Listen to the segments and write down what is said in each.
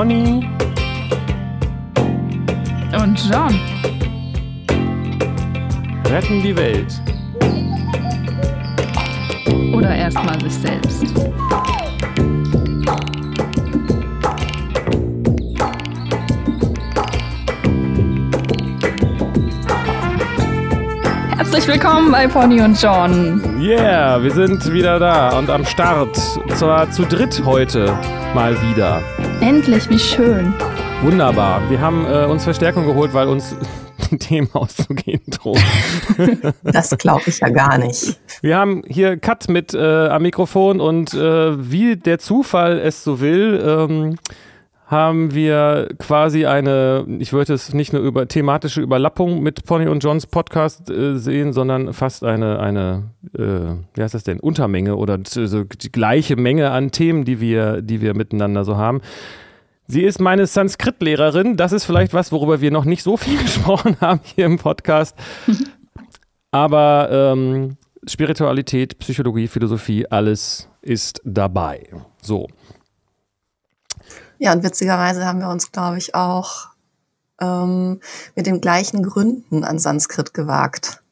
Pony und John retten die Welt. Oder erstmal sich selbst. Herzlich willkommen bei Pony und John. Yeah, wir sind wieder da und am Start. Und zwar zu dritt heute mal wieder. Endlich, wie schön. Wunderbar. Wir haben äh, uns Verstärkung geholt, weil uns Themen auszugehen drohen. Das glaube ich ja gar nicht. Wir haben hier Kat mit äh, am Mikrofon und äh, wie der Zufall es so will, ähm, haben wir quasi eine, ich würde es nicht nur über thematische Überlappung mit Pony und Johns Podcast äh, sehen, sondern fast eine, eine äh, wie heißt das denn, Untermenge oder so die gleiche Menge an Themen, die wir, die wir miteinander so haben. Sie ist meine Sanskrit-Lehrerin. Das ist vielleicht was, worüber wir noch nicht so viel gesprochen haben hier im Podcast. Aber ähm, Spiritualität, Psychologie, Philosophie, alles ist dabei. So. Ja, und witzigerweise haben wir uns, glaube ich, auch ähm, mit den gleichen Gründen an Sanskrit gewagt.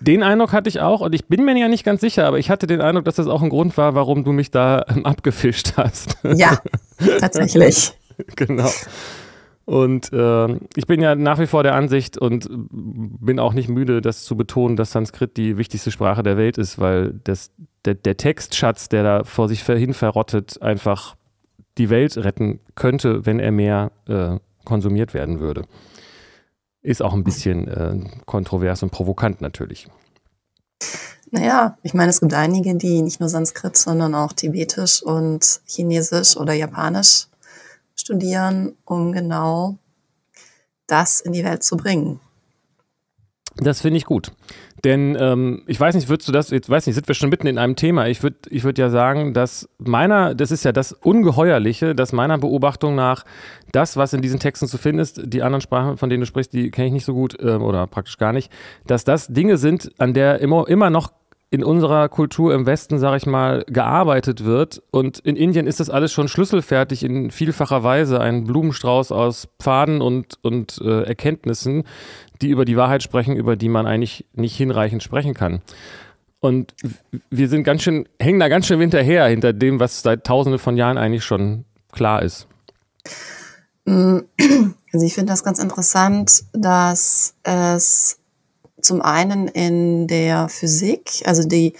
Den Eindruck hatte ich auch und ich bin mir ja nicht ganz sicher, aber ich hatte den Eindruck, dass das auch ein Grund war, warum du mich da ähm, abgefischt hast. Ja, tatsächlich. genau. Und äh, ich bin ja nach wie vor der Ansicht und bin auch nicht müde, das zu betonen, dass Sanskrit die wichtigste Sprache der Welt ist, weil das, der, der Textschatz, der da vor sich hin verrottet, einfach die Welt retten könnte, wenn er mehr äh, konsumiert werden würde. Ist auch ein bisschen äh, kontrovers und provokant natürlich. Naja, ich meine, es gibt einige, die nicht nur Sanskrit, sondern auch Tibetisch und Chinesisch oder Japanisch studieren, um genau das in die Welt zu bringen. Das finde ich gut. Denn ähm, ich weiß nicht, würdest du das, jetzt weiß nicht, sind wir schon mitten in einem Thema. Ich würde ich würd ja sagen, dass meiner, das ist ja das Ungeheuerliche, dass meiner Beobachtung nach das, was in diesen Texten zu finden ist, die anderen Sprachen, von denen du sprichst, die kenne ich nicht so gut ähm, oder praktisch gar nicht, dass das Dinge sind, an der immer, immer noch in unserer Kultur im Westen, sage ich mal, gearbeitet wird. Und in Indien ist das alles schon schlüsselfertig in vielfacher Weise. Ein Blumenstrauß aus Pfaden und, und äh, Erkenntnissen, die über die Wahrheit sprechen, über die man eigentlich nicht hinreichend sprechen kann. Und wir sind ganz schön, hängen da ganz schön hinterher, hinter dem, was seit tausenden von Jahren eigentlich schon klar ist. Also ich finde das ganz interessant, dass es zum einen in der Physik, also die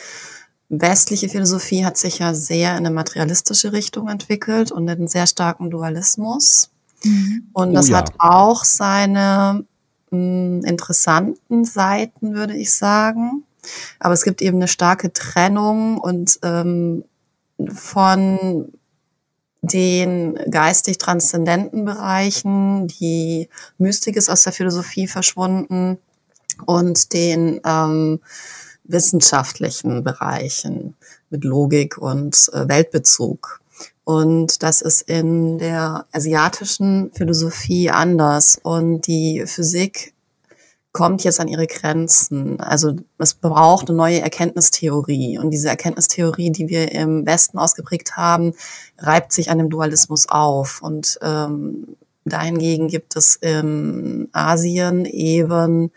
westliche Philosophie hat sich ja sehr in eine materialistische Richtung entwickelt und einen sehr starken Dualismus. Mhm. Und das oh ja. hat auch seine interessanten Seiten, würde ich sagen. Aber es gibt eben eine starke Trennung und ähm, von den geistig transzendenten Bereichen, die Mystik ist aus der Philosophie verschwunden und den ähm, wissenschaftlichen Bereichen mit Logik und äh, Weltbezug. Und das ist in der asiatischen Philosophie anders. Und die Physik kommt jetzt an ihre Grenzen. Also es braucht eine neue Erkenntnistheorie. Und diese Erkenntnistheorie, die wir im Westen ausgeprägt haben, reibt sich an dem Dualismus auf. Und ähm, dahingegen gibt es in Asien eben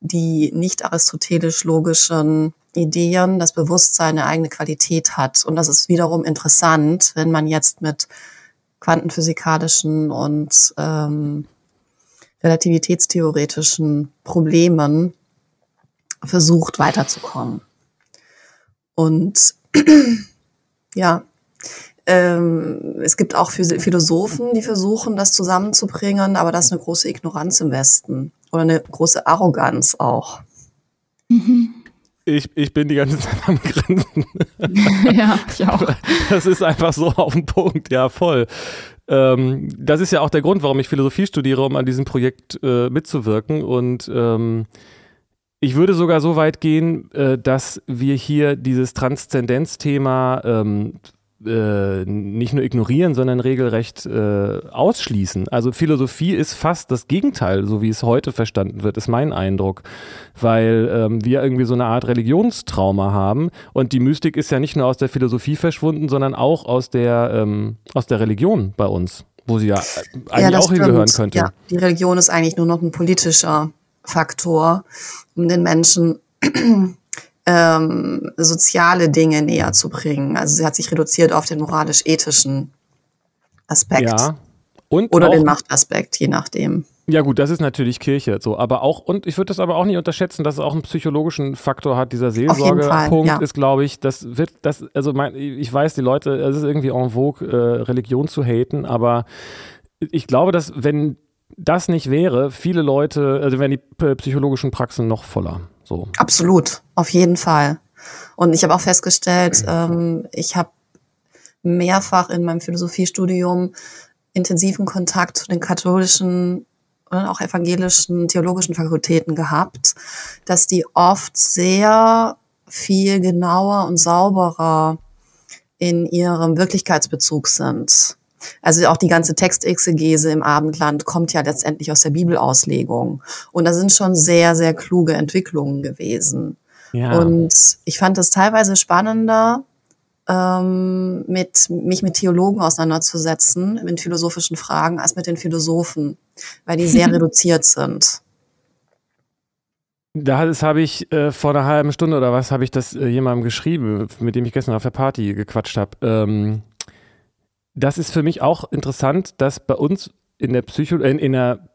die nicht aristotelisch-logischen Ideen, das Bewusstsein eine eigene Qualität hat. Und das ist wiederum interessant, wenn man jetzt mit quantenphysikalischen und ähm, relativitätstheoretischen Problemen versucht weiterzukommen. Und ja, ähm, es gibt auch Philosophen, die versuchen, das zusammenzubringen, aber das ist eine große Ignoranz im Westen oder eine große Arroganz auch. Mhm. Ich, ich bin die ganze Zeit am Grinsen. ja, ich auch. Das ist einfach so auf den Punkt, ja, voll. Ähm, das ist ja auch der Grund, warum ich Philosophie studiere, um an diesem Projekt äh, mitzuwirken. Und ähm, ich würde sogar so weit gehen, äh, dass wir hier dieses Transzendenzthema ähm, äh, nicht nur ignorieren, sondern regelrecht äh, ausschließen. Also Philosophie ist fast das Gegenteil, so wie es heute verstanden wird, ist mein Eindruck, weil ähm, wir irgendwie so eine Art Religionstrauma haben und die Mystik ist ja nicht nur aus der Philosophie verschwunden, sondern auch aus der, ähm, aus der Religion bei uns. wo sie ja eigentlich ja, auch stimmt. hingehören könnte. Ja, die Religion ist eigentlich nur noch ein politischer Faktor, um den Menschen ähm, soziale Dinge näher zu bringen. Also sie hat sich reduziert auf den moralisch-ethischen Aspekt. Ja. Und Oder den Machtaspekt, je nachdem. Ja gut, das ist natürlich Kirche, so, aber auch und ich würde das aber auch nicht unterschätzen, dass es auch einen psychologischen Faktor hat. Dieser Seelsorgepunkt ja. ist, glaube ich, das wird, das also mein, ich weiß, die Leute, es ist irgendwie en vogue, äh, Religion zu haten, aber ich glaube, dass wenn das nicht wäre, viele Leute, also wären die psychologischen Praxen noch voller. So. Absolut, auf jeden Fall. Und ich habe auch festgestellt, ähm, ich habe mehrfach in meinem Philosophiestudium intensiven Kontakt zu den katholischen und auch evangelischen theologischen Fakultäten gehabt, dass die oft sehr viel genauer und sauberer in ihrem Wirklichkeitsbezug sind. Also auch die ganze Textexegese im Abendland kommt ja letztendlich aus der Bibelauslegung. Und da sind schon sehr, sehr kluge Entwicklungen gewesen. Ja. Und ich fand es teilweise spannender, ähm, mit, mich mit Theologen auseinanderzusetzen, mit philosophischen Fragen, als mit den Philosophen, weil die sehr reduziert sind. Das habe ich äh, vor einer halben Stunde oder was habe ich das äh, jemandem geschrieben, mit dem ich gestern auf der Party gequatscht habe. Ähm, das ist für mich auch interessant, dass bei uns in der Psycho in, in der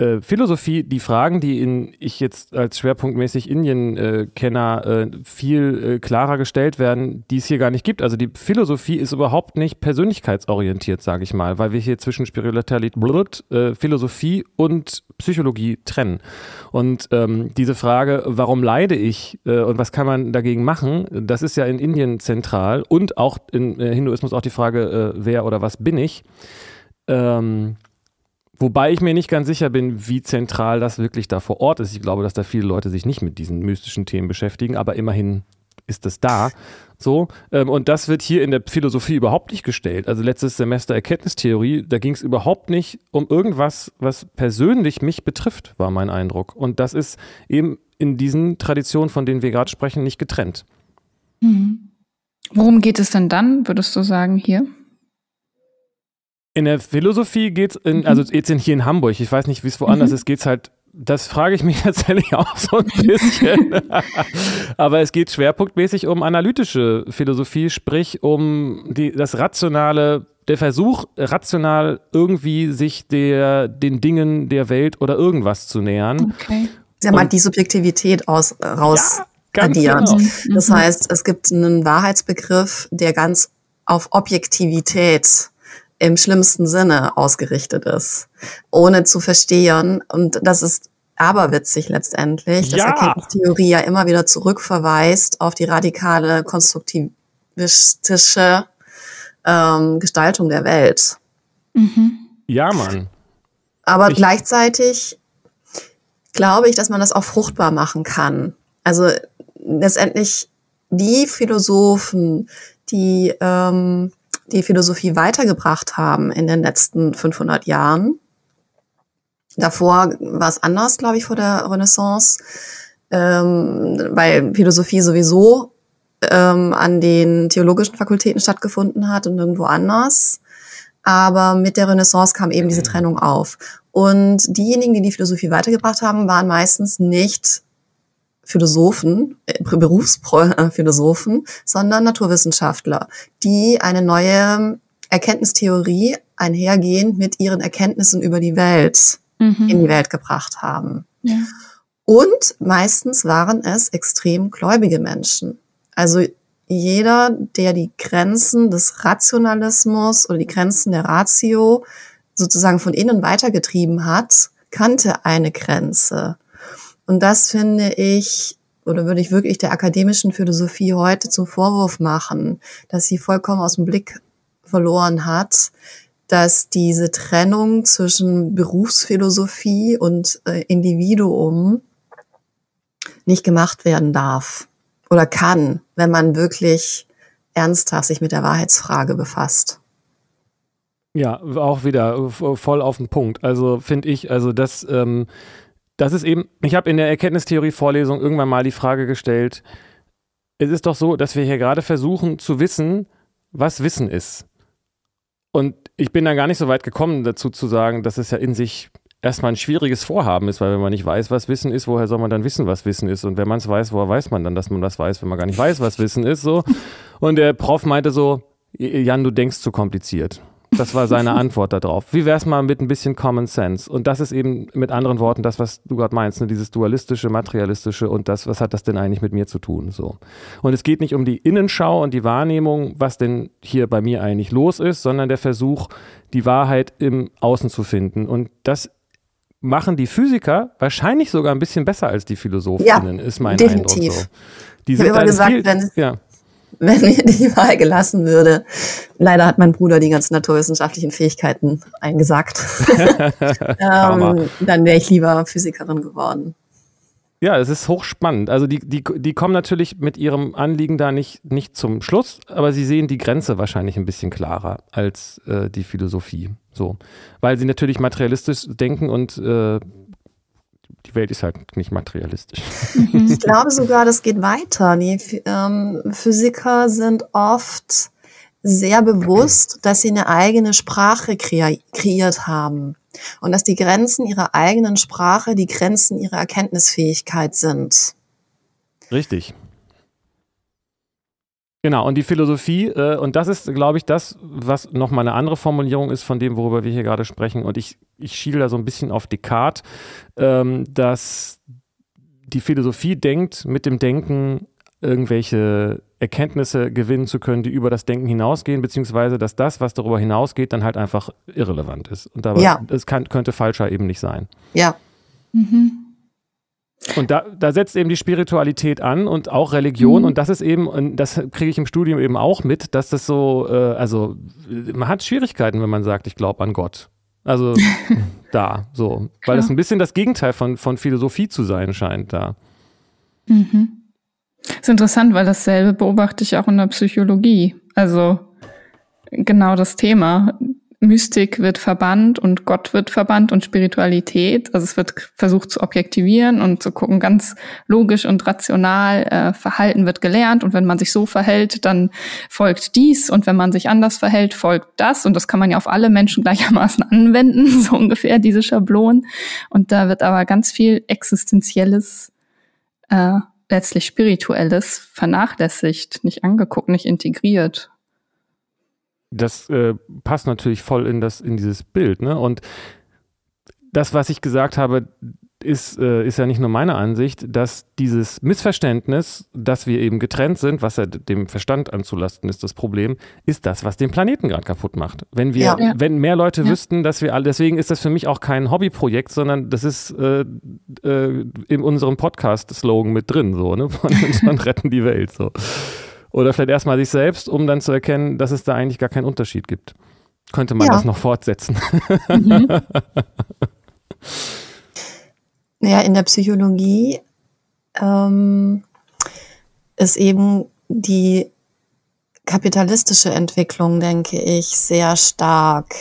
äh, Philosophie die Fragen, die in, ich jetzt als schwerpunktmäßig Indien-Kenner äh, äh, viel klarer gestellt werden, die es hier gar nicht gibt. Also die Philosophie ist überhaupt nicht persönlichkeitsorientiert, sage ich mal, weil wir hier zwischen Spiritualität, äh, Philosophie und Psychologie trennen. Und ähm, diese Frage, warum leide ich äh, und was kann man dagegen machen, das ist ja in Indien zentral und auch im Hinduismus auch die Frage, wer oder was bin ich. Ähm, Wobei ich mir nicht ganz sicher bin, wie zentral das wirklich da vor Ort ist. Ich glaube, dass da viele Leute sich nicht mit diesen mystischen Themen beschäftigen, aber immerhin ist es da. So. Ähm, und das wird hier in der Philosophie überhaupt nicht gestellt. Also letztes Semester Erkenntnistheorie, da ging es überhaupt nicht um irgendwas, was persönlich mich betrifft, war mein Eindruck. Und das ist eben in diesen Traditionen, von denen wir gerade sprechen, nicht getrennt. Mhm. Worum geht es denn dann, würdest du sagen, hier? In der Philosophie geht es, mhm. also jetzt hier in Hamburg, ich weiß nicht, wie es woanders mhm. ist, geht es halt, das frage ich mich tatsächlich auch so ein bisschen. Aber es geht schwerpunktmäßig um analytische Philosophie, sprich um die, das rationale, der Versuch, rational irgendwie sich der, den Dingen der Welt oder irgendwas zu nähern. Okay. Sie haben halt die Subjektivität aus, raus ja, Ganz Genau. Das mhm. heißt, es gibt einen Wahrheitsbegriff, der ganz auf Objektivität im schlimmsten Sinne ausgerichtet ist, ohne zu verstehen. Und das ist aberwitzig letztendlich, dass ja. Erkenntnistheorie ja immer wieder zurückverweist auf die radikale konstruktivistische ähm, Gestaltung der Welt. Mhm. Ja, Mann. Aber ich gleichzeitig glaube ich, dass man das auch fruchtbar machen kann. Also letztendlich die Philosophen, die ähm, die Philosophie weitergebracht haben in den letzten 500 Jahren. Davor war es anders, glaube ich, vor der Renaissance, ähm, weil Philosophie sowieso ähm, an den theologischen Fakultäten stattgefunden hat und irgendwo anders. Aber mit der Renaissance kam eben diese Trennung auf. Und diejenigen, die die Philosophie weitergebracht haben, waren meistens nicht Philosophen, äh, Berufsphilosophen, sondern Naturwissenschaftler, die eine neue Erkenntnistheorie einhergehend mit ihren Erkenntnissen über die Welt mhm. in die Welt gebracht haben. Ja. Und meistens waren es extrem gläubige Menschen. Also jeder, der die Grenzen des Rationalismus oder die Grenzen der Ratio sozusagen von innen weitergetrieben hat, kannte eine Grenze. Und das finde ich, oder würde ich wirklich der akademischen Philosophie heute zum Vorwurf machen, dass sie vollkommen aus dem Blick verloren hat, dass diese Trennung zwischen Berufsphilosophie und äh, Individuum nicht gemacht werden darf oder kann, wenn man wirklich ernsthaft sich mit der Wahrheitsfrage befasst. Ja, auch wieder voll auf den Punkt. Also finde ich, also das ähm, das ist eben, ich habe in der Erkenntnistheorie-Vorlesung irgendwann mal die Frage gestellt, es ist doch so, dass wir hier gerade versuchen zu wissen, was Wissen ist. Und ich bin da gar nicht so weit gekommen, dazu zu sagen, dass es ja in sich erstmal ein schwieriges Vorhaben ist, weil wenn man nicht weiß, was Wissen ist, woher soll man dann wissen, was Wissen ist? Und wenn man es weiß, woher weiß man dann, dass man das weiß, wenn man gar nicht weiß, was Wissen ist? So. Und der Prof meinte so, Jan, du denkst zu kompliziert. Das war seine Antwort darauf. Wie wäre es mal mit ein bisschen Common Sense? Und das ist eben mit anderen Worten das, was du gerade meinst, ne? dieses dualistische, materialistische und das, was hat das denn eigentlich mit mir zu tun? So. Und es geht nicht um die Innenschau und die Wahrnehmung, was denn hier bei mir eigentlich los ist, sondern der Versuch, die Wahrheit im Außen zu finden. Und das machen die Physiker wahrscheinlich sogar ein bisschen besser als die Philosophinnen, ja, ist mein definitiv. Eindruck so. Die sind ich habe immer gesagt, viel, wenn, ja wenn mir die Wahl gelassen würde. Leider hat mein Bruder die ganzen naturwissenschaftlichen Fähigkeiten eingesagt. ähm, dann wäre ich lieber Physikerin geworden. Ja, es ist hochspannend. Also die, die, die kommen natürlich mit ihrem Anliegen da nicht, nicht zum Schluss, aber sie sehen die Grenze wahrscheinlich ein bisschen klarer als äh, die Philosophie. So. Weil sie natürlich materialistisch denken und äh, die Welt ist halt nicht materialistisch. Ich glaube sogar, das geht weiter. Die ähm, Physiker sind oft sehr bewusst, dass sie eine eigene Sprache kreiert haben und dass die Grenzen ihrer eigenen Sprache die Grenzen ihrer Erkenntnisfähigkeit sind. Richtig. Genau, und die Philosophie, äh, und das ist, glaube ich, das, was nochmal eine andere Formulierung ist von dem, worüber wir hier gerade sprechen. Und ich, ich schiele da so ein bisschen auf Descartes, ähm, dass die Philosophie denkt, mit dem Denken irgendwelche Erkenntnisse gewinnen zu können, die über das Denken hinausgehen, beziehungsweise dass das, was darüber hinausgeht, dann halt einfach irrelevant ist. Und dabei, ja. es kann, könnte falscher eben nicht sein. Ja. Mhm. Und da, da setzt eben die Spiritualität an und auch Religion. Mhm. Und das ist eben, und das kriege ich im Studium eben auch mit, dass das so, äh, also man hat Schwierigkeiten, wenn man sagt, ich glaube an Gott. Also da, so. Weil das ein bisschen das Gegenteil von, von Philosophie zu sein scheint da. Mhm. Ist interessant, weil dasselbe beobachte ich auch in der Psychologie. Also genau das Thema. Mystik wird verbannt und Gott wird verbannt und Spiritualität. Also es wird versucht zu objektivieren und zu gucken, ganz logisch und rational, äh, Verhalten wird gelernt und wenn man sich so verhält, dann folgt dies und wenn man sich anders verhält, folgt das und das kann man ja auf alle Menschen gleichermaßen anwenden, so ungefähr diese Schablonen. Und da wird aber ganz viel Existenzielles, äh, letztlich Spirituelles vernachlässigt, nicht angeguckt, nicht integriert das äh, passt natürlich voll in das in dieses Bild, ne? Und das, was ich gesagt habe, ist, äh, ist ja nicht nur meine Ansicht, dass dieses Missverständnis, dass wir eben getrennt sind, was ja dem Verstand anzulasten ist, das Problem, ist das, was den Planeten gerade kaputt macht. Wenn wir, ja. wenn mehr Leute ja. wüssten, dass wir alle, deswegen ist das für mich auch kein Hobbyprojekt, sondern das ist äh, äh, in unserem Podcast-Slogan mit drin, so, ne? Von, von retten die Welt, so. Oder vielleicht erstmal sich selbst, um dann zu erkennen, dass es da eigentlich gar keinen Unterschied gibt. Könnte man ja. das noch fortsetzen? Mhm. ja, in der Psychologie ähm, ist eben die kapitalistische Entwicklung, denke ich, sehr stark.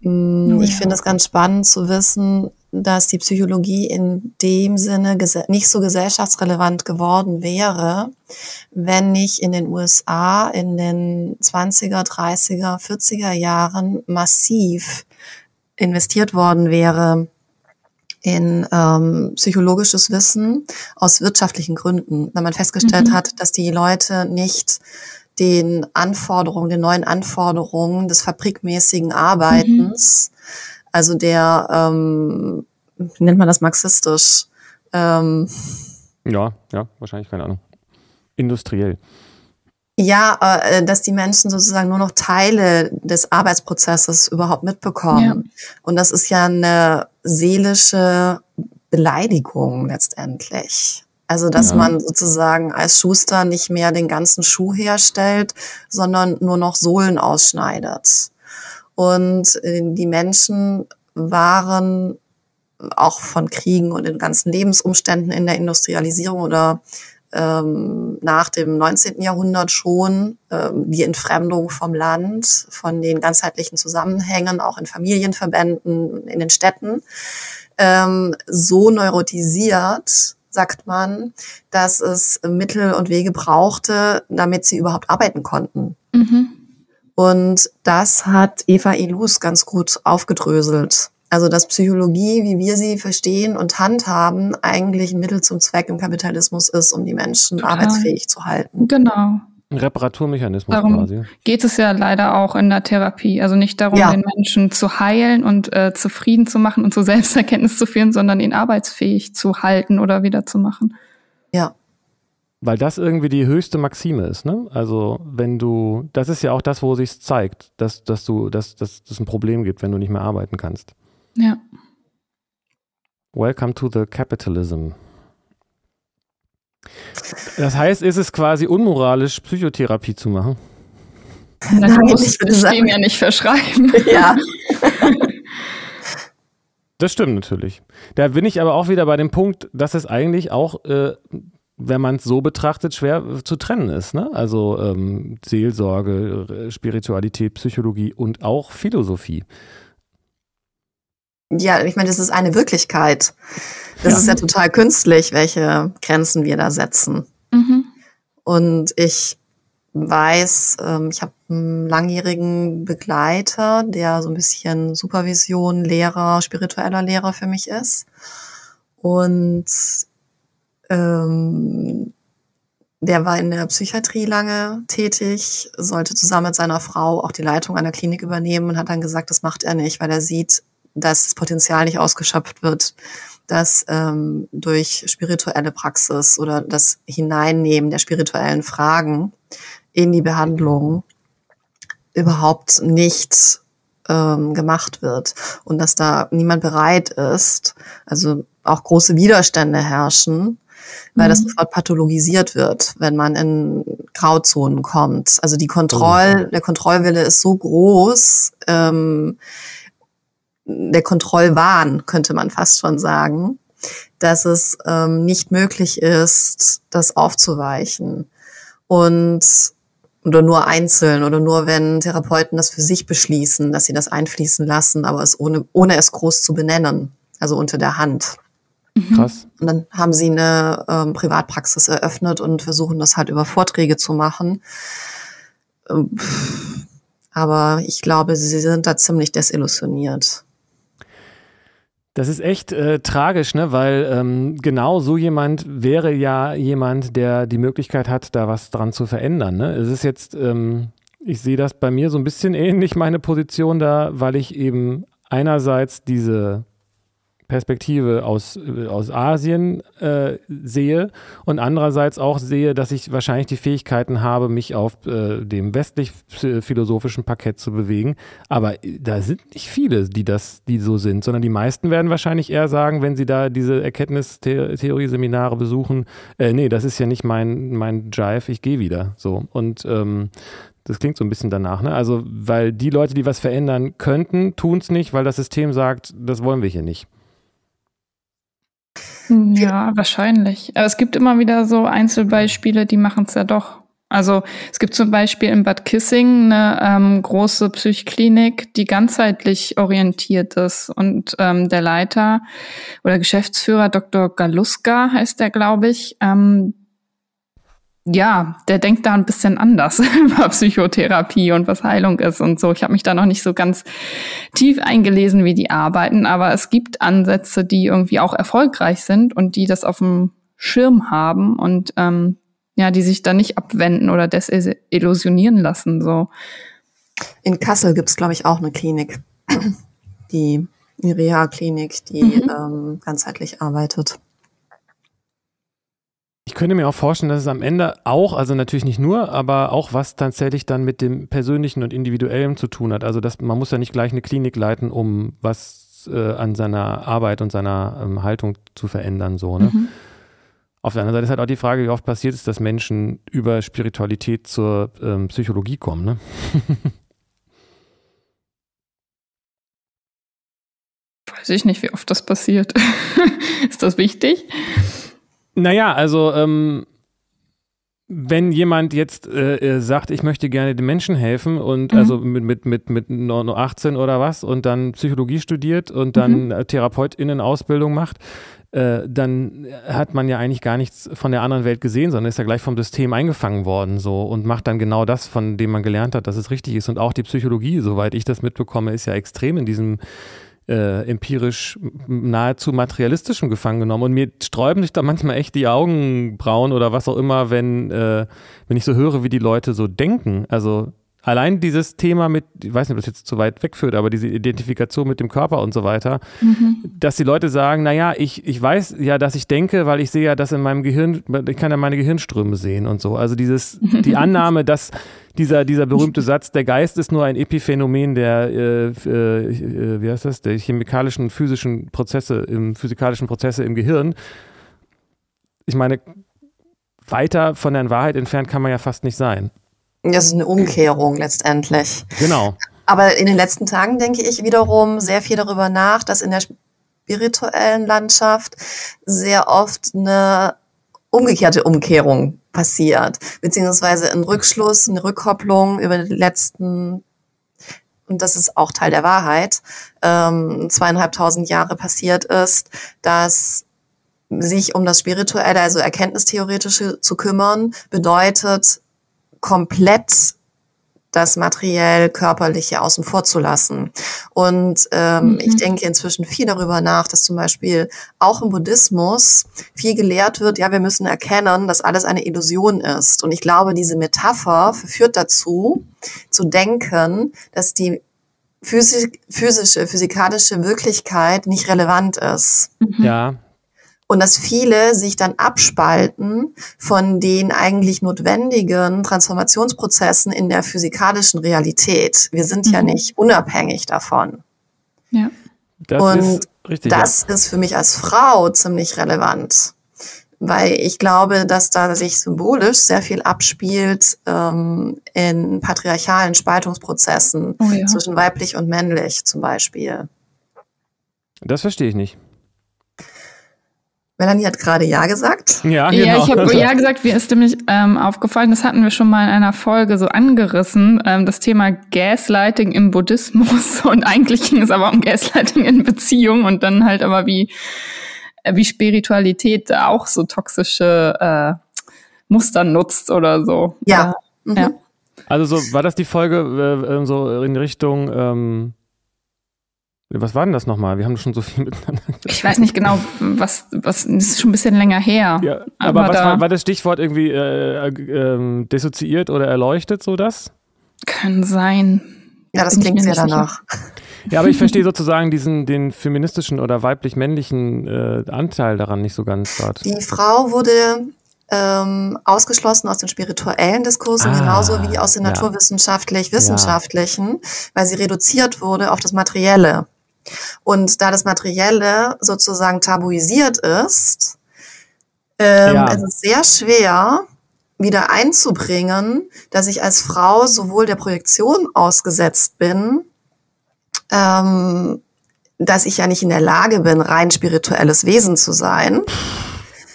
Mm, ich finde es ganz spannend zu wissen, dass die Psychologie in dem Sinne nicht so gesellschaftsrelevant geworden wäre, wenn nicht in den USA in den 20er, 30er, 40er Jahren massiv investiert worden wäre in ähm, psychologisches Wissen aus wirtschaftlichen Gründen, wenn man festgestellt mhm. hat, dass die Leute nicht den Anforderungen, den neuen Anforderungen des fabrikmäßigen Arbeitens mhm also der, ähm, wie nennt man das marxistisch? Ähm, ja, ja, wahrscheinlich, keine Ahnung. Industriell. Ja, äh, dass die Menschen sozusagen nur noch Teile des Arbeitsprozesses überhaupt mitbekommen. Ja. Und das ist ja eine seelische Beleidigung letztendlich. Also, dass ja. man sozusagen als Schuster nicht mehr den ganzen Schuh herstellt, sondern nur noch Sohlen ausschneidet. Und äh, die Menschen waren auch von Kriegen und den ganzen Lebensumständen in der Industrialisierung oder ähm, nach dem 19. Jahrhundert schon ähm, die Entfremdung vom Land, von den ganzheitlichen Zusammenhängen, auch in Familienverbänden, in den Städten, ähm, so neurotisiert, sagt man, dass es Mittel und Wege brauchte, damit sie überhaupt arbeiten konnten. Mhm. Und das hat Eva Ilus ganz gut aufgedröselt. Also dass Psychologie, wie wir sie verstehen und handhaben, eigentlich ein Mittel zum Zweck im Kapitalismus ist, um die Menschen Total. arbeitsfähig zu halten. Genau. Ein Reparaturmechanismus darum quasi. Geht es ja leider auch in der Therapie. Also nicht darum, ja. den Menschen zu heilen und äh, zufrieden zu machen und zur Selbsterkenntnis zu führen, sondern ihn arbeitsfähig zu halten oder wieder zu machen. Ja. Weil das irgendwie die höchste Maxime ist, ne? Also wenn du, das ist ja auch das, wo sich zeigt, dass, dass du, dass, dass es ein Problem gibt, wenn du nicht mehr arbeiten kannst. Ja. Welcome to the capitalism. Das heißt, ist es quasi unmoralisch, Psychotherapie zu machen? Das Nein, muss ich System ja nicht verschreiben. Ja. Das stimmt natürlich. Da bin ich aber auch wieder bei dem Punkt, dass es eigentlich auch, äh, wenn man es so betrachtet, schwer zu trennen ist. Ne? Also ähm, Seelsorge, Spiritualität, Psychologie und auch Philosophie. Ja, ich meine, das ist eine Wirklichkeit. Das ja. ist ja total künstlich, welche Grenzen wir da setzen. Mhm. Und ich weiß, ähm, ich habe einen langjährigen Begleiter, der so ein bisschen Supervision, Lehrer, spiritueller Lehrer für mich ist. Und ähm, der war in der Psychiatrie lange tätig, sollte zusammen mit seiner Frau auch die Leitung einer Klinik übernehmen und hat dann gesagt, das macht er nicht, weil er sieht, dass das Potenzial nicht ausgeschöpft wird, dass ähm, durch spirituelle Praxis oder das Hineinnehmen der spirituellen Fragen in die Behandlung überhaupt nicht ähm, gemacht wird und dass da niemand bereit ist, also auch große Widerstände herrschen, weil mhm. das sofort pathologisiert wird, wenn man in Grauzonen kommt. Also die Kontroll, oh. der Kontrollwille ist so groß, ähm, der Kontrollwahn, könnte man fast schon sagen, dass es ähm, nicht möglich ist, das aufzuweichen. Und oder nur einzeln oder nur wenn Therapeuten das für sich beschließen, dass sie das einfließen lassen, aber es ohne, ohne es groß zu benennen, also unter der Hand. Mhm. Krass. Und dann haben sie eine ähm, Privatpraxis eröffnet und versuchen das halt über Vorträge zu machen. Ähm, aber ich glaube, sie sind da ziemlich desillusioniert. Das ist echt äh, tragisch, ne? weil ähm, genau so jemand wäre ja jemand, der die Möglichkeit hat, da was dran zu verändern. Ne? Es ist jetzt, ähm, ich sehe das bei mir so ein bisschen ähnlich, meine Position da, weil ich eben einerseits diese Perspektive aus, äh, aus Asien äh, sehe und andererseits auch sehe, dass ich wahrscheinlich die Fähigkeiten habe, mich auf äh, dem westlich-philosophischen Parkett zu bewegen. Aber äh, da sind nicht viele, die das, die so sind, sondern die meisten werden wahrscheinlich eher sagen, wenn sie da diese Erkenntnistheorie-Seminare besuchen, äh, nee, das ist ja nicht mein, mein Jive, ich gehe wieder. So. Und ähm, das klingt so ein bisschen danach, ne? Also, weil die Leute, die was verändern könnten, tun es nicht, weil das System sagt, das wollen wir hier nicht. Ja, wahrscheinlich. Aber es gibt immer wieder so Einzelbeispiele, die machen es ja doch. Also es gibt zum Beispiel in Bad Kissing eine ähm, große Psychklinik, die ganzheitlich orientiert ist. Und ähm, der Leiter oder Geschäftsführer, Dr. Galuska heißt der, glaube ich, ähm, ja, der denkt da ein bisschen anders über Psychotherapie und was Heilung ist und so. Ich habe mich da noch nicht so ganz tief eingelesen, wie die arbeiten, aber es gibt Ansätze, die irgendwie auch erfolgreich sind und die das auf dem Schirm haben und ähm, ja, die sich da nicht abwenden oder desillusionieren lassen. So. In Kassel gibt's glaube ich, auch eine Klinik, die Reha-Klinik, die mhm. ähm, ganzheitlich arbeitet. Ich könnte mir auch vorstellen, dass es am Ende auch, also natürlich nicht nur, aber auch was tatsächlich dann mit dem Persönlichen und Individuellen zu tun hat. Also dass man muss ja nicht gleich eine Klinik leiten, um was äh, an seiner Arbeit und seiner ähm, Haltung zu verändern. So, ne? Mhm. Auf der anderen Seite ist halt auch die Frage, wie oft passiert es, dass Menschen über Spiritualität zur ähm, Psychologie kommen. Ne? Weiß ich nicht, wie oft das passiert. ist das wichtig? Naja, also ähm, wenn jemand jetzt äh, äh, sagt, ich möchte gerne den Menschen helfen und mhm. also mit, mit, mit, mit 18 oder was und dann Psychologie studiert und dann mhm. TherapeutInnen-Ausbildung macht, äh, dann hat man ja eigentlich gar nichts von der anderen Welt gesehen, sondern ist ja gleich vom System eingefangen worden so und macht dann genau das, von dem man gelernt hat, dass es richtig ist. Und auch die Psychologie, soweit ich das mitbekomme, ist ja extrem in diesem äh, empirisch nahezu materialistischem gefangen genommen. Und mir sträuben sich da manchmal echt die Augenbrauen oder was auch immer, wenn, äh, wenn ich so höre, wie die Leute so denken. Also allein dieses Thema mit, ich weiß nicht, ob das jetzt zu weit wegführt, aber diese Identifikation mit dem Körper und so weiter, mhm. dass die Leute sagen, naja, ich, ich weiß ja, dass ich denke, weil ich sehe ja das in meinem Gehirn, ich kann ja meine Gehirnströme sehen und so. Also dieses, die Annahme, dass dieser, dieser berühmte Satz, der Geist ist nur ein Epiphänomen der, äh, äh, wie heißt das, der chemikalischen, physischen Prozesse, im physikalischen Prozesse im Gehirn. Ich meine, weiter von der Wahrheit entfernt kann man ja fast nicht sein. Das ist eine Umkehrung letztendlich. Genau. Aber in den letzten Tagen denke ich wiederum sehr viel darüber nach, dass in der spirituellen Landschaft sehr oft eine umgekehrte Umkehrung passiert, beziehungsweise ein Rückschluss, eine Rückkopplung über die letzten, und das ist auch Teil der Wahrheit, ähm, zweieinhalbtausend Jahre passiert ist, dass sich um das Spirituelle, also Erkenntnistheoretische zu kümmern, bedeutet, komplett das materiell körperliche außen vor zu lassen. Und ähm, mhm. ich denke inzwischen viel darüber nach, dass zum Beispiel auch im Buddhismus viel gelehrt wird, ja, wir müssen erkennen, dass alles eine Illusion ist. Und ich glaube, diese Metapher führt dazu, zu denken, dass die physische, physikalische Wirklichkeit nicht relevant ist. Mhm. Ja, und dass viele sich dann abspalten von den eigentlich notwendigen Transformationsprozessen in der physikalischen Realität. Wir sind mhm. ja nicht unabhängig davon. Ja. Das und ist richtig, das ja. ist für mich als Frau ziemlich relevant. Weil ich glaube, dass da sich symbolisch sehr viel abspielt ähm, in patriarchalen Spaltungsprozessen oh ja. zwischen weiblich und männlich zum Beispiel. Das verstehe ich nicht. Melanie hat gerade Ja gesagt. Ja, genau. ja ich habe Ja gesagt. Mir ist nämlich ähm, aufgefallen, das hatten wir schon mal in einer Folge so angerissen, ähm, das Thema Gaslighting im Buddhismus. Und eigentlich ging es aber um Gaslighting in Beziehung und dann halt aber wie, äh, wie Spiritualität auch so toxische äh, Muster nutzt oder so. Ja. Oder, mhm. ja. Also so war das die Folge äh, so in Richtung ähm was war denn das nochmal? Wir haben schon so viel miteinander. Ich weiß nicht genau, was, was, das ist schon ein bisschen länger her. Ja, aber, aber was da war, war, das Stichwort irgendwie äh, äh, dissoziiert oder erleuchtet, so das? Kann sein. Ja, das klingt sehr danach. Ja, aber ich verstehe sozusagen diesen, den feministischen oder weiblich-männlichen äh, Anteil daran nicht so ganz gerade. Die Frau wurde ähm, ausgeschlossen aus den spirituellen Diskursen, ah, genauso wie aus den ja. naturwissenschaftlich-wissenschaftlichen, ja. weil sie reduziert wurde auf das Materielle. Und da das Materielle sozusagen tabuisiert ist, ähm, ja. ist es sehr schwer, wieder einzubringen, dass ich als Frau sowohl der Projektion ausgesetzt bin, ähm, dass ich ja nicht in der Lage bin, rein spirituelles Wesen zu sein.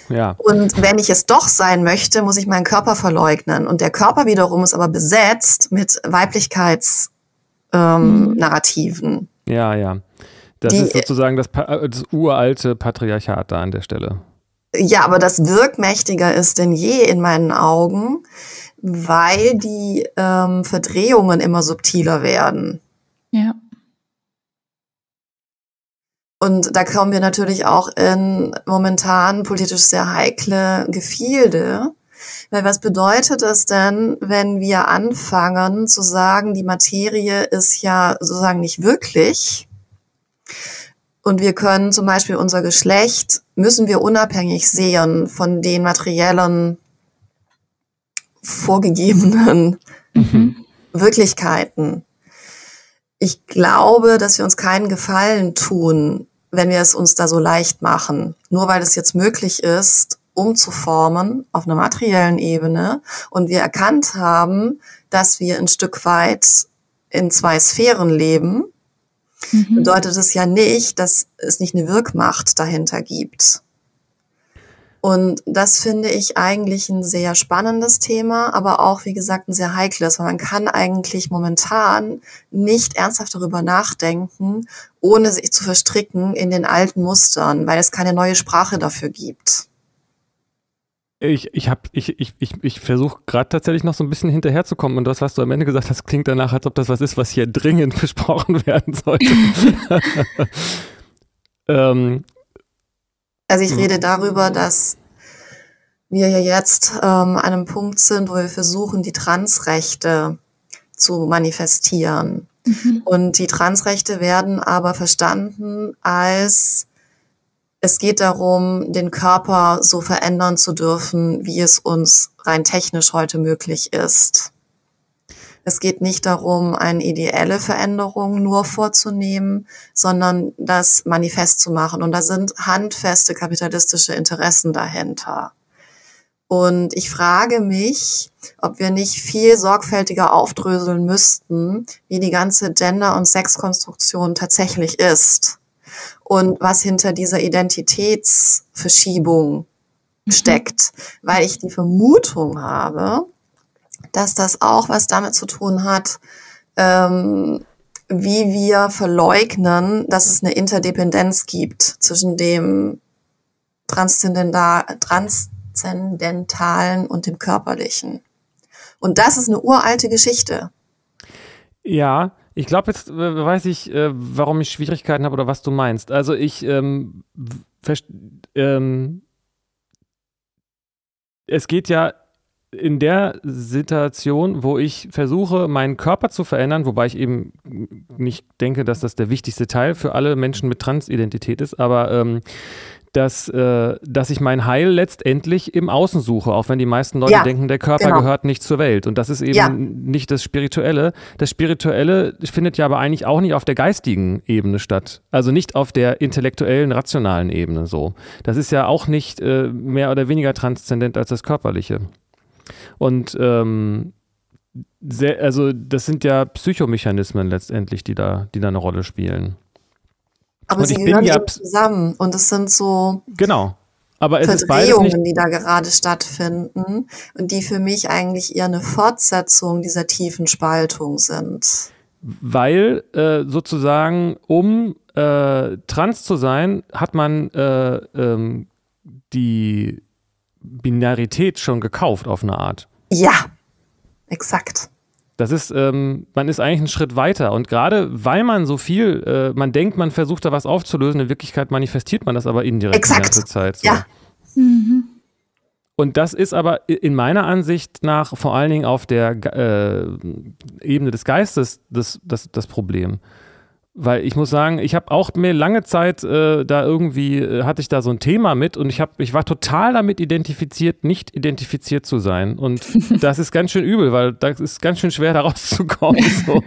Ja. Und wenn ich es doch sein möchte, muss ich meinen Körper verleugnen. Und der Körper wiederum ist aber besetzt mit Weiblichkeitsnarrativen. Ähm, mhm. Ja, ja. Das die, ist sozusagen das, äh, das uralte Patriarchat da an der Stelle. Ja, aber das wirkmächtiger ist denn je in meinen Augen, weil die ähm, Verdrehungen immer subtiler werden. Ja. Und da kommen wir natürlich auch in momentan politisch sehr heikle Gefilde. Weil was bedeutet es denn, wenn wir anfangen zu sagen, die Materie ist ja sozusagen nicht wirklich, und wir können zum Beispiel unser Geschlecht, müssen wir unabhängig sehen von den materiellen vorgegebenen mhm. Wirklichkeiten. Ich glaube, dass wir uns keinen Gefallen tun, wenn wir es uns da so leicht machen. Nur weil es jetzt möglich ist, umzuformen auf einer materiellen Ebene und wir erkannt haben, dass wir ein Stück weit in zwei Sphären leben, mhm. bedeutet es ja nicht, dass es nicht eine Wirkmacht dahinter gibt. Und das finde ich eigentlich ein sehr spannendes Thema, aber auch, wie gesagt, ein sehr heikles, weil man kann eigentlich momentan nicht ernsthaft darüber nachdenken, ohne sich zu verstricken in den alten Mustern, weil es keine neue Sprache dafür gibt. Ich, ich, ich, ich, ich, ich versuche gerade tatsächlich noch so ein bisschen hinterherzukommen und das, was du am Ende gesagt hast, klingt danach, als ob das was ist, was hier dringend besprochen werden sollte. ähm, also ich hm. rede darüber, dass wir ja jetzt ähm, an einem Punkt sind, wo wir versuchen, die Transrechte zu manifestieren. Mhm. Und die Transrechte werden aber verstanden als es geht darum, den Körper so verändern zu dürfen, wie es uns rein technisch heute möglich ist. Es geht nicht darum, eine ideelle Veränderung nur vorzunehmen, sondern das manifest zu machen. Und da sind handfeste kapitalistische Interessen dahinter. Und ich frage mich, ob wir nicht viel sorgfältiger aufdröseln müssten, wie die ganze Gender- und Sexkonstruktion tatsächlich ist und was hinter dieser Identitätsverschiebung mhm. steckt, weil ich die Vermutung habe, dass das auch was damit zu tun hat, ähm, wie wir verleugnen, dass es eine Interdependenz gibt zwischen dem Transzendentalen und dem Körperlichen. Und das ist eine uralte Geschichte. Ja, ich glaube, jetzt äh, weiß ich, äh, warum ich Schwierigkeiten habe oder was du meinst. Also ich ähm, ähm, es geht ja in der Situation, wo ich versuche, meinen Körper zu verändern, wobei ich eben nicht denke, dass das der wichtigste Teil für alle Menschen mit Transidentität ist, aber ähm, dass, äh, dass ich mein Heil letztendlich im Außen suche, auch wenn die meisten Leute ja, denken, der Körper genau. gehört nicht zur Welt. Und das ist eben ja. nicht das Spirituelle. Das Spirituelle findet ja aber eigentlich auch nicht auf der geistigen Ebene statt. Also nicht auf der intellektuellen, rationalen Ebene so. Das ist ja auch nicht äh, mehr oder weniger transzendent als das Körperliche. Und ähm, sehr, also das sind ja Psychomechanismen letztendlich, die da, die da eine Rolle spielen. Aber und sie gehören ja zusammen und es sind so genau. Aber es Verdrehungen, die da gerade stattfinden und die für mich eigentlich eher eine Fortsetzung dieser tiefen Spaltung sind. Weil äh, sozusagen, um äh, trans zu sein, hat man äh, ähm, die Binarität schon gekauft auf eine Art. Ja, exakt. Das ist, ähm, man ist eigentlich einen Schritt weiter. Und gerade weil man so viel, äh, man denkt, man versucht da was aufzulösen, in Wirklichkeit manifestiert man das aber indirekt Exakt. die ganze Zeit. So. Ja. Mhm. Und das ist aber in meiner Ansicht nach vor allen Dingen auf der äh, Ebene des Geistes das, das, das Problem. Weil ich muss sagen, ich habe auch mir lange Zeit äh, da irgendwie, äh, hatte ich da so ein Thema mit und ich, hab, ich war total damit identifiziert, nicht identifiziert zu sein. Und das ist ganz schön übel, weil das ist ganz schön schwer, da rauszukommen. So.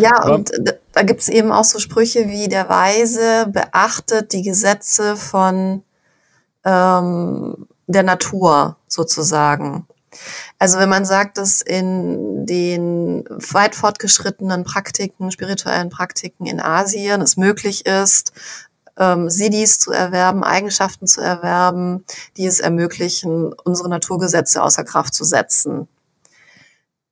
ja, und da gibt es eben auch so Sprüche wie der Weise beachtet die Gesetze von ähm, der Natur sozusagen. Also wenn man sagt, dass in den weit fortgeschrittenen Praktiken, spirituellen Praktiken in Asien es möglich ist, ähm, Siddhis zu erwerben, Eigenschaften zu erwerben, die es ermöglichen, unsere Naturgesetze außer Kraft zu setzen.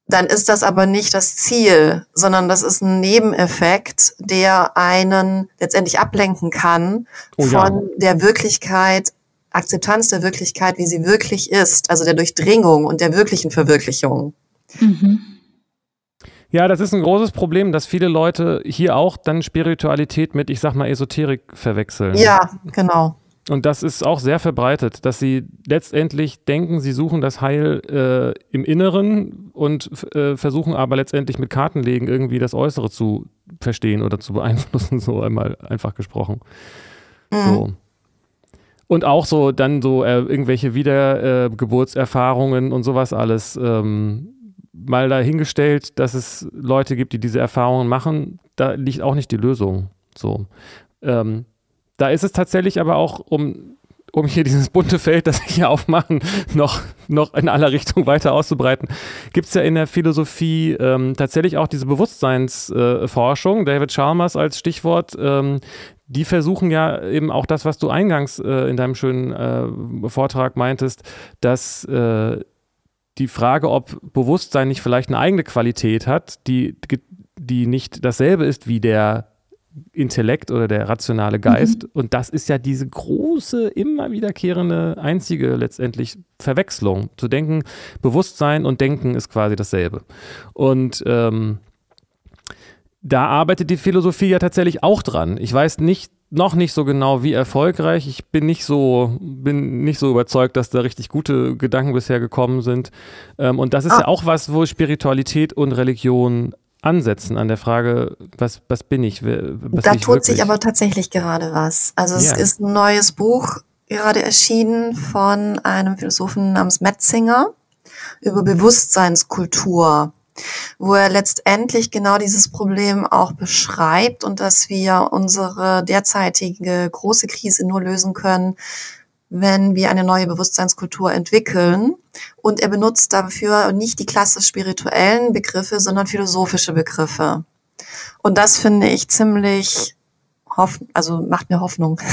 Dann ist das aber nicht das Ziel, sondern das ist ein Nebeneffekt, der einen letztendlich ablenken kann oh ja. von der Wirklichkeit Akzeptanz der Wirklichkeit, wie sie wirklich ist, also der Durchdringung und der wirklichen Verwirklichung. Mhm. Ja, das ist ein großes Problem, dass viele Leute hier auch dann Spiritualität mit, ich sag mal, Esoterik verwechseln. Ja, genau. Und das ist auch sehr verbreitet, dass sie letztendlich denken, sie suchen das Heil äh, im Inneren und äh, versuchen aber letztendlich mit Kartenlegen irgendwie das Äußere zu verstehen oder zu beeinflussen, so einmal einfach gesprochen. Mhm. So. Und auch so dann so äh, irgendwelche Wiedergeburtserfahrungen äh, und sowas alles ähm, mal dahingestellt, dass es Leute gibt, die diese Erfahrungen machen, da liegt auch nicht die Lösung. So. Ähm, da ist es tatsächlich aber auch, um, um hier dieses bunte Feld, das wir hier aufmachen, noch, noch in aller Richtung weiter auszubreiten, gibt es ja in der Philosophie ähm, tatsächlich auch diese Bewusstseinsforschung, äh, David Chalmers als Stichwort, ähm, die versuchen ja eben auch das, was du eingangs äh, in deinem schönen äh, Vortrag meintest, dass äh, die Frage, ob Bewusstsein nicht vielleicht eine eigene Qualität hat, die, die nicht dasselbe ist wie der Intellekt oder der rationale Geist. Mhm. Und das ist ja diese große, immer wiederkehrende, einzige letztendlich Verwechslung. Zu denken, Bewusstsein und Denken ist quasi dasselbe. Und ähm, da arbeitet die Philosophie ja tatsächlich auch dran. Ich weiß nicht, noch nicht so genau, wie erfolgreich. Ich bin nicht so, bin nicht so überzeugt, dass da richtig gute Gedanken bisher gekommen sind. Ähm, und das ist ah. ja auch was, wo Spiritualität und Religion ansetzen an der Frage, was, was bin ich? Was da tut wirklich? sich aber tatsächlich gerade was. Also es ja. ist ein neues Buch gerade erschienen von einem Philosophen namens Metzinger über Bewusstseinskultur, wo er letztendlich genau dieses Problem auch beschreibt und dass wir unsere derzeitige große Krise nur lösen können, wenn wir eine neue Bewusstseinskultur entwickeln. Und er benutzt dafür nicht die klassisch spirituellen Begriffe, sondern philosophische Begriffe. Und das finde ich ziemlich, hoff also macht mir Hoffnung.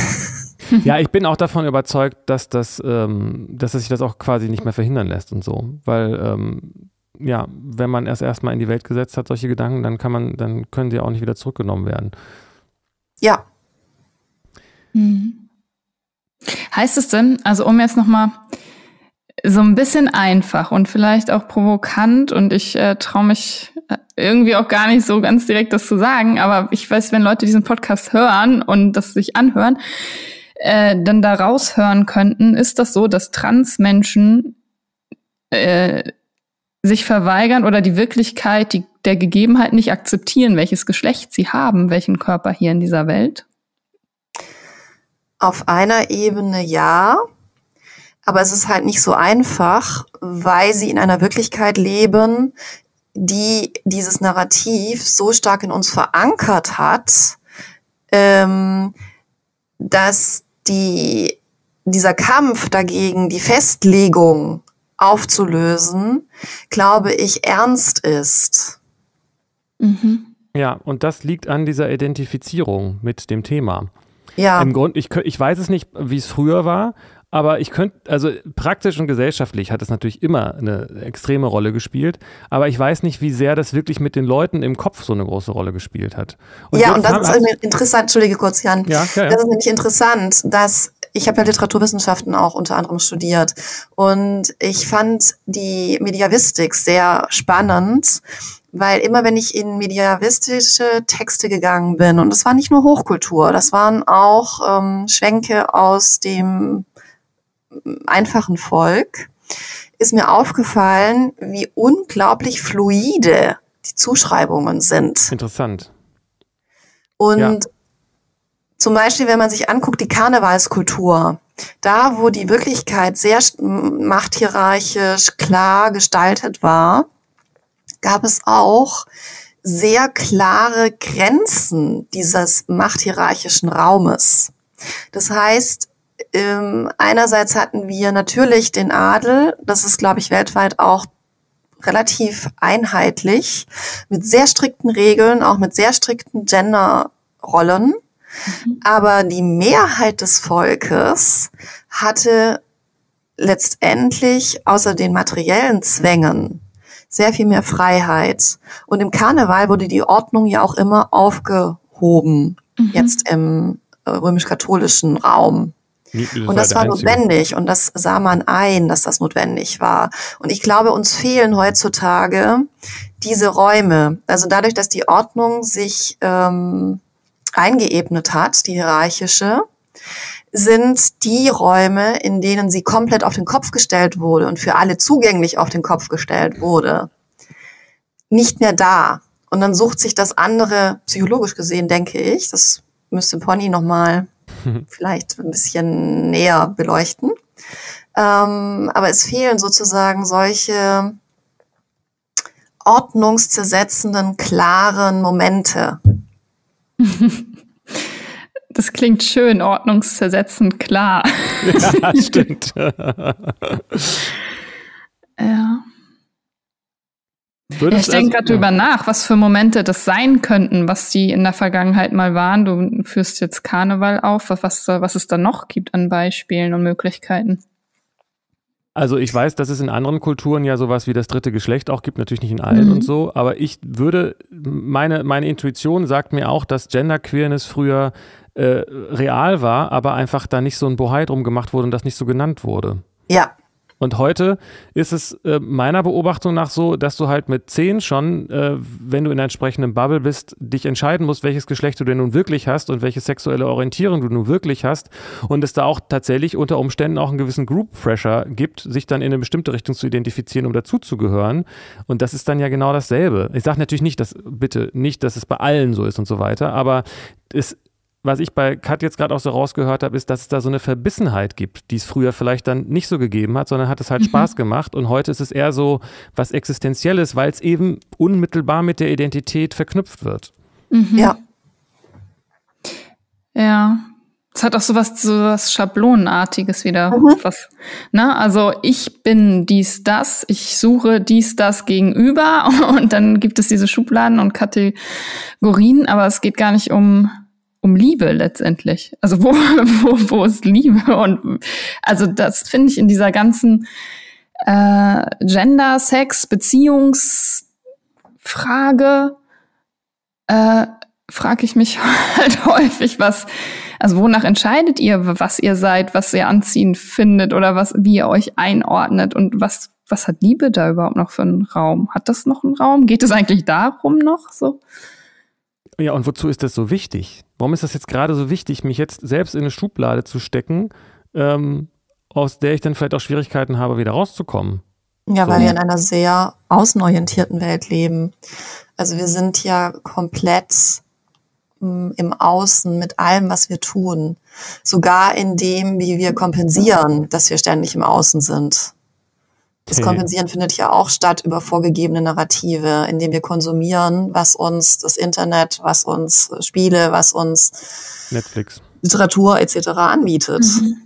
Ja, ich bin auch davon überzeugt, dass das, ähm, dass sich das auch quasi nicht mehr verhindern lässt und so, weil ähm, ja, wenn man erst erstmal in die Welt gesetzt hat, solche Gedanken, dann kann man, dann können sie auch nicht wieder zurückgenommen werden. Ja. Mhm. Heißt es denn, also um jetzt nochmal so ein bisschen einfach und vielleicht auch provokant und ich äh, traue mich äh, irgendwie auch gar nicht so ganz direkt das zu sagen, aber ich weiß, wenn Leute diesen Podcast hören und das sich anhören, äh, dann da raushören könnten, ist das so, dass Transmenschen äh, sich verweigern oder die Wirklichkeit die, der Gegebenheit nicht akzeptieren, welches Geschlecht sie haben, welchen Körper hier in dieser Welt? Auf einer Ebene ja, aber es ist halt nicht so einfach, weil sie in einer Wirklichkeit leben, die dieses Narrativ so stark in uns verankert hat, ähm, dass die, dieser Kampf dagegen, die Festlegung aufzulösen, glaube ich, ernst ist. Mhm. Ja, und das liegt an dieser Identifizierung mit dem Thema. Ja. Im Grund, ich, ich weiß es nicht, wie es früher war, aber ich könnte, also praktisch und gesellschaftlich hat es natürlich immer eine extreme Rolle gespielt, aber ich weiß nicht, wie sehr das wirklich mit den Leuten im Kopf so eine große Rolle gespielt hat. Und ja, und das ist interessant, entschuldige kurz, Jan. Ja, ja, ja. Das ist nämlich interessant, dass ich habe ja Literaturwissenschaften auch unter anderem studiert und ich fand die Mediavistik sehr spannend, weil immer wenn ich in mediavistische Texte gegangen bin, und das war nicht nur Hochkultur, das waren auch ähm, Schwenke aus dem einfachen Volk, ist mir aufgefallen, wie unglaublich fluide die Zuschreibungen sind. Interessant. Und ja. Zum Beispiel, wenn man sich anguckt, die Karnevalskultur, da wo die Wirklichkeit sehr machthierarchisch klar gestaltet war, gab es auch sehr klare Grenzen dieses machthierarchischen Raumes. Das heißt, ähm, einerseits hatten wir natürlich den Adel, das ist, glaube ich, weltweit auch relativ einheitlich, mit sehr strikten Regeln, auch mit sehr strikten Genderrollen. Mhm. Aber die Mehrheit des Volkes hatte letztendlich außer den materiellen Zwängen sehr viel mehr Freiheit. Und im Karneval wurde die Ordnung ja auch immer aufgehoben, mhm. jetzt im äh, römisch-katholischen Raum. Und das war notwendig und das sah man ein, dass das notwendig war. Und ich glaube, uns fehlen heutzutage diese Räume. Also dadurch, dass die Ordnung sich ähm, eingeebnet hat, die hierarchische, sind die Räume, in denen sie komplett auf den Kopf gestellt wurde und für alle zugänglich auf den Kopf gestellt wurde, nicht mehr da. Und dann sucht sich das andere, psychologisch gesehen, denke ich, das müsste Pony nochmal vielleicht ein bisschen näher beleuchten. Ähm, aber es fehlen sozusagen solche ordnungszersetzenden, klaren Momente. Das klingt schön, ordnungszersetzend, klar. Ja, stimmt. ja. Ja, ich denke gerade drüber nach, was für Momente das sein könnten, was die in der Vergangenheit mal waren. Du führst jetzt Karneval auf, was, was es da noch gibt an Beispielen und Möglichkeiten. Also ich weiß, dass es in anderen Kulturen ja sowas wie das dritte Geschlecht auch gibt, natürlich nicht in allen mhm. und so, aber ich würde, meine, meine Intuition sagt mir auch, dass Genderqueerness früher äh, real war, aber einfach da nicht so ein Bohai drum gemacht wurde und das nicht so genannt wurde. Ja, und heute ist es äh, meiner Beobachtung nach so, dass du halt mit zehn schon, äh, wenn du in einer entsprechenden Bubble bist, dich entscheiden musst, welches Geschlecht du denn nun wirklich hast und welche sexuelle Orientierung du nun wirklich hast. Und es da auch tatsächlich unter Umständen auch einen gewissen Group Pressure gibt, sich dann in eine bestimmte Richtung zu identifizieren, um dazuzugehören. Und das ist dann ja genau dasselbe. Ich sage natürlich nicht, dass, bitte nicht, dass es bei allen so ist und so weiter, aber es was ich bei Kat jetzt gerade auch so rausgehört habe, ist, dass es da so eine Verbissenheit gibt, die es früher vielleicht dann nicht so gegeben hat, sondern hat es halt mhm. Spaß gemacht. Und heute ist es eher so was Existenzielles, weil es eben unmittelbar mit der Identität verknüpft wird. Mhm. Ja. Ja. Es hat auch so was, so was Schablonenartiges wieder. Mhm. Was, ne? Also ich bin dies, das, ich suche dies, das gegenüber und dann gibt es diese Schubladen und Kategorien, aber es geht gar nicht um um Liebe letztendlich. Also wo, wo, wo ist Liebe? Und also das finde ich in dieser ganzen äh, Gender, Sex, Beziehungsfrage äh, frage ich mich halt häufig, was, also wonach entscheidet ihr, was ihr seid, was ihr anziehen findet oder was, wie ihr euch einordnet und was, was hat Liebe da überhaupt noch für einen Raum? Hat das noch einen Raum? Geht es eigentlich darum noch so? Ja, und wozu ist das so wichtig? Warum ist das jetzt gerade so wichtig, mich jetzt selbst in eine Schublade zu stecken, ähm, aus der ich dann vielleicht auch Schwierigkeiten habe, wieder rauszukommen? Ja, so. weil wir in einer sehr außenorientierten Welt leben. Also wir sind ja komplett mm, im Außen mit allem, was wir tun. Sogar in dem, wie wir kompensieren, dass wir ständig im Außen sind. Das Kompensieren findet ja auch statt über vorgegebene Narrative, indem wir konsumieren, was uns das Internet, was uns Spiele, was uns Netflix, Literatur etc. anbietet. Mhm.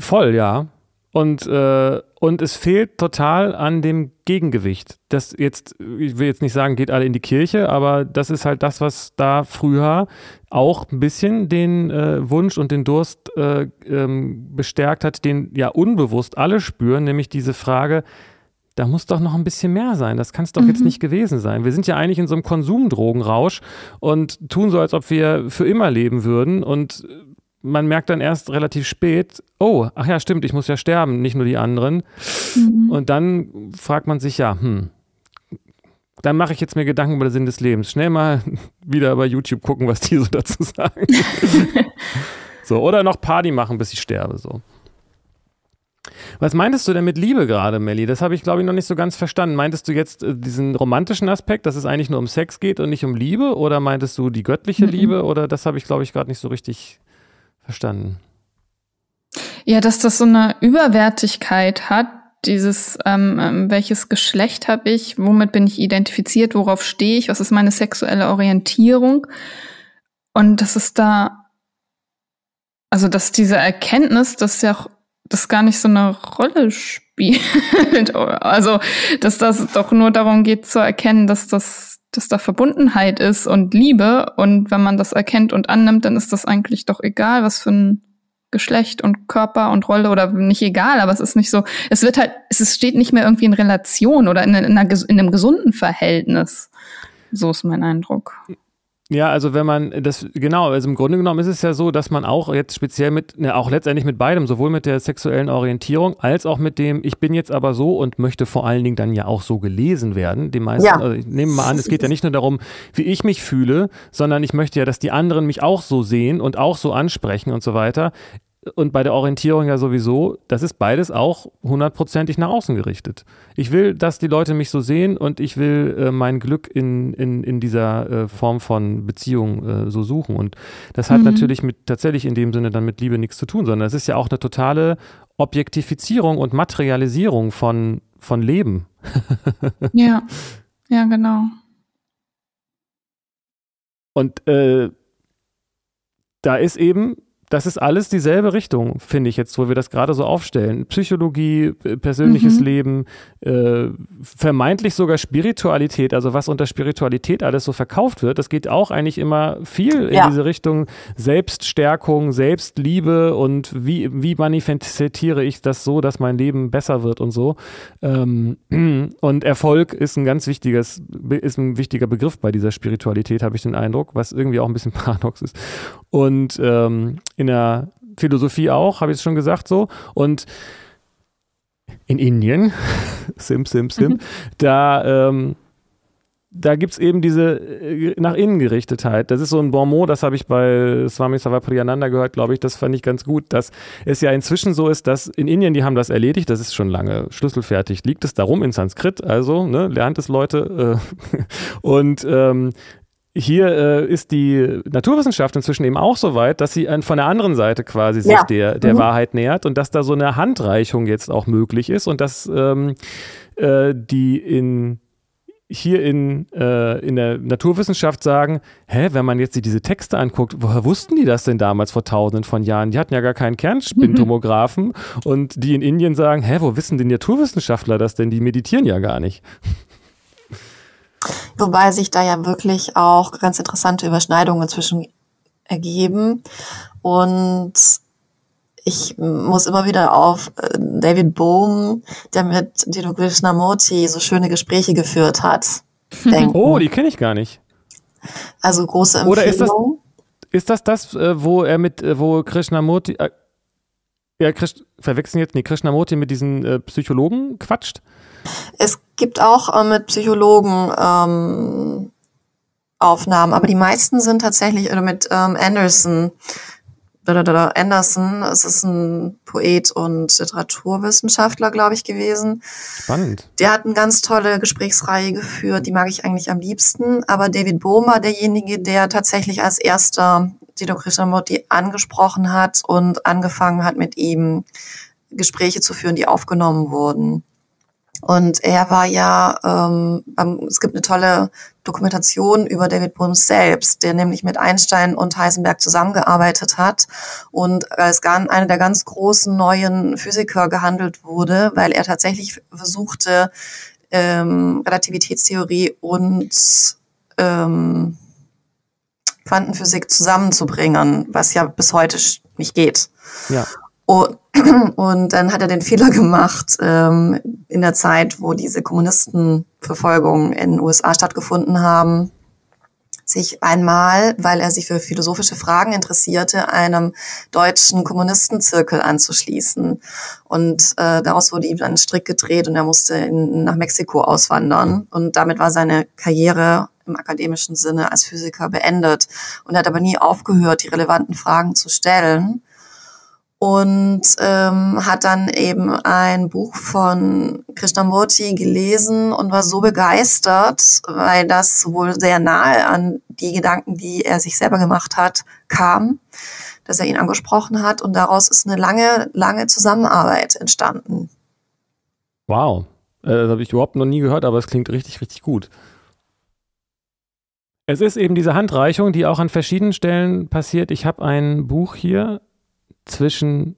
Voll, ja. Und, äh, und es fehlt total an dem Gegengewicht. Das jetzt, ich will jetzt nicht sagen, geht alle in die Kirche, aber das ist halt das, was da früher auch ein bisschen den äh, Wunsch und den Durst äh, ähm, bestärkt hat, den ja unbewusst alle spüren, nämlich diese Frage, da muss doch noch ein bisschen mehr sein. Das kann es doch mhm. jetzt nicht gewesen sein. Wir sind ja eigentlich in so einem Konsumdrogenrausch und tun so, als ob wir für immer leben würden. Und man merkt dann erst relativ spät, oh, ach ja, stimmt, ich muss ja sterben, nicht nur die anderen. Mhm. Und dann fragt man sich ja, hm, dann mache ich jetzt mir Gedanken über den Sinn des Lebens. Schnell mal wieder bei YouTube gucken, was die so dazu sagen. so, oder noch Party machen, bis ich sterbe, so. Was meintest du denn mit Liebe gerade, Melli? Das habe ich, glaube ich, noch nicht so ganz verstanden. Meintest du jetzt äh, diesen romantischen Aspekt, dass es eigentlich nur um Sex geht und nicht um Liebe? Oder meintest du die göttliche mhm. Liebe? Oder das habe ich, glaube ich, gerade nicht so richtig verstanden. Ja, dass das so eine Überwertigkeit hat, dieses, ähm, ähm, welches Geschlecht habe ich, womit bin ich identifiziert, worauf stehe ich, was ist meine sexuelle Orientierung. Und das ist da, also dass diese Erkenntnis, dass ja auch das gar nicht so eine Rolle spielt. also, dass das doch nur darum geht zu erkennen, dass das dass da Verbundenheit ist und Liebe. Und wenn man das erkennt und annimmt, dann ist das eigentlich doch egal, was für ein Geschlecht und Körper und Rolle oder nicht egal, aber es ist nicht so, es wird halt, es steht nicht mehr irgendwie in Relation oder in, in, einer, in einem gesunden Verhältnis. So ist mein Eindruck. Ja, also wenn man das, genau, also im Grunde genommen ist es ja so, dass man auch jetzt speziell mit, ne, auch letztendlich mit beidem, sowohl mit der sexuellen Orientierung als auch mit dem, ich bin jetzt aber so und möchte vor allen Dingen dann ja auch so gelesen werden. Die meisten, ja. also ich nehme mal an, es geht ja nicht nur darum, wie ich mich fühle, sondern ich möchte ja, dass die anderen mich auch so sehen und auch so ansprechen und so weiter und bei der Orientierung ja sowieso, das ist beides auch hundertprozentig nach außen gerichtet. Ich will, dass die Leute mich so sehen und ich will äh, mein Glück in, in, in dieser äh, Form von Beziehung äh, so suchen. Und das hat mhm. natürlich mit tatsächlich in dem Sinne dann mit Liebe nichts zu tun, sondern es ist ja auch eine totale Objektifizierung und Materialisierung von, von Leben. ja, ja, genau. Und äh, da ist eben das ist alles dieselbe Richtung, finde ich jetzt, wo wir das gerade so aufstellen. Psychologie, persönliches mhm. Leben, äh, vermeintlich sogar Spiritualität, also was unter Spiritualität alles so verkauft wird, das geht auch eigentlich immer viel in ja. diese Richtung Selbststärkung, Selbstliebe und wie, wie manifestiere ich das so, dass mein Leben besser wird und so. Ähm, und Erfolg ist ein ganz wichtiges, ist ein wichtiger Begriff bei dieser Spiritualität, habe ich den Eindruck, was irgendwie auch ein bisschen paradox ist. Und ähm, in der Philosophie auch, habe ich es schon gesagt so. Und in Indien, Sim, Sim, Sim, mhm. da, ähm, da gibt es eben diese äh, nach innen Gerichtetheit. Das ist so ein Bonmot, das habe ich bei Swami Savapriyananda gehört, glaube ich, das fand ich ganz gut, dass es ja inzwischen so ist, dass in Indien, die haben das erledigt, das ist schon lange schlüsselfertig, liegt es darum in Sanskrit, also ne, lernt es Leute. Äh, und ähm, hier äh, ist die Naturwissenschaft inzwischen eben auch so weit, dass sie von der anderen Seite quasi sich ja. der, der mhm. Wahrheit nähert und dass da so eine Handreichung jetzt auch möglich ist und dass ähm, äh, die in hier in, äh, in der Naturwissenschaft sagen, hä, wenn man jetzt diese Texte anguckt, woher wussten die das denn damals vor tausenden von Jahren? Die hatten ja gar keinen Kernspintomographen mhm. und die in Indien sagen, hä, wo wissen die Naturwissenschaftler das denn? Die meditieren ja gar nicht. Wobei sich da ja wirklich auch ganz interessante Überschneidungen zwischen ergeben. Und ich muss immer wieder auf äh, David Bohm, der mit Dino Krishnamurti so schöne Gespräche geführt hat. Denken. Oh, die kenne ich gar nicht. Also große Empfehlung. Oder ist das ist das, das äh, wo er mit, äh, wo Krishnamurti, äh, ja, Krish, verwechseln jetzt, nee, Krishnamurti mit diesen äh, Psychologen quatscht? Es gibt auch äh, mit Psychologen ähm, Aufnahmen, aber die meisten sind tatsächlich oder mit ähm, Anderson. Anderson, es ist ein Poet und Literaturwissenschaftler, glaube ich, gewesen. Spannend. Der hat eine ganz tolle Gesprächsreihe geführt, die mag ich eigentlich am liebsten. Aber David Bohm war derjenige, der tatsächlich als erster Dino Krishnamurti angesprochen hat und angefangen hat, mit ihm Gespräche zu führen, die aufgenommen wurden. Und er war ja, ähm, es gibt eine tolle Dokumentation über David Bohm selbst, der nämlich mit Einstein und Heisenberg zusammengearbeitet hat und als einer der ganz großen neuen Physiker gehandelt wurde, weil er tatsächlich versuchte, ähm, Relativitätstheorie und ähm, Quantenphysik zusammenzubringen, was ja bis heute nicht geht. Ja. Und, und dann hat er den Fehler gemacht, ähm, in der Zeit, wo diese Kommunistenverfolgungen in den USA stattgefunden haben, sich einmal, weil er sich für philosophische Fragen interessierte, einem deutschen Kommunistenzirkel anzuschließen. Und äh, daraus wurde ihm dann ein Strick gedreht und er musste in, nach Mexiko auswandern. Und damit war seine Karriere im akademischen Sinne als Physiker beendet. Und er hat aber nie aufgehört, die relevanten Fragen zu stellen und ähm, hat dann eben ein Buch von Krishnamurti gelesen und war so begeistert, weil das wohl sehr nahe an die Gedanken, die er sich selber gemacht hat, kam, dass er ihn angesprochen hat und daraus ist eine lange, lange Zusammenarbeit entstanden. Wow, äh, das habe ich überhaupt noch nie gehört, aber es klingt richtig, richtig gut. Es ist eben diese Handreichung, die auch an verschiedenen Stellen passiert. Ich habe ein Buch hier, zwischen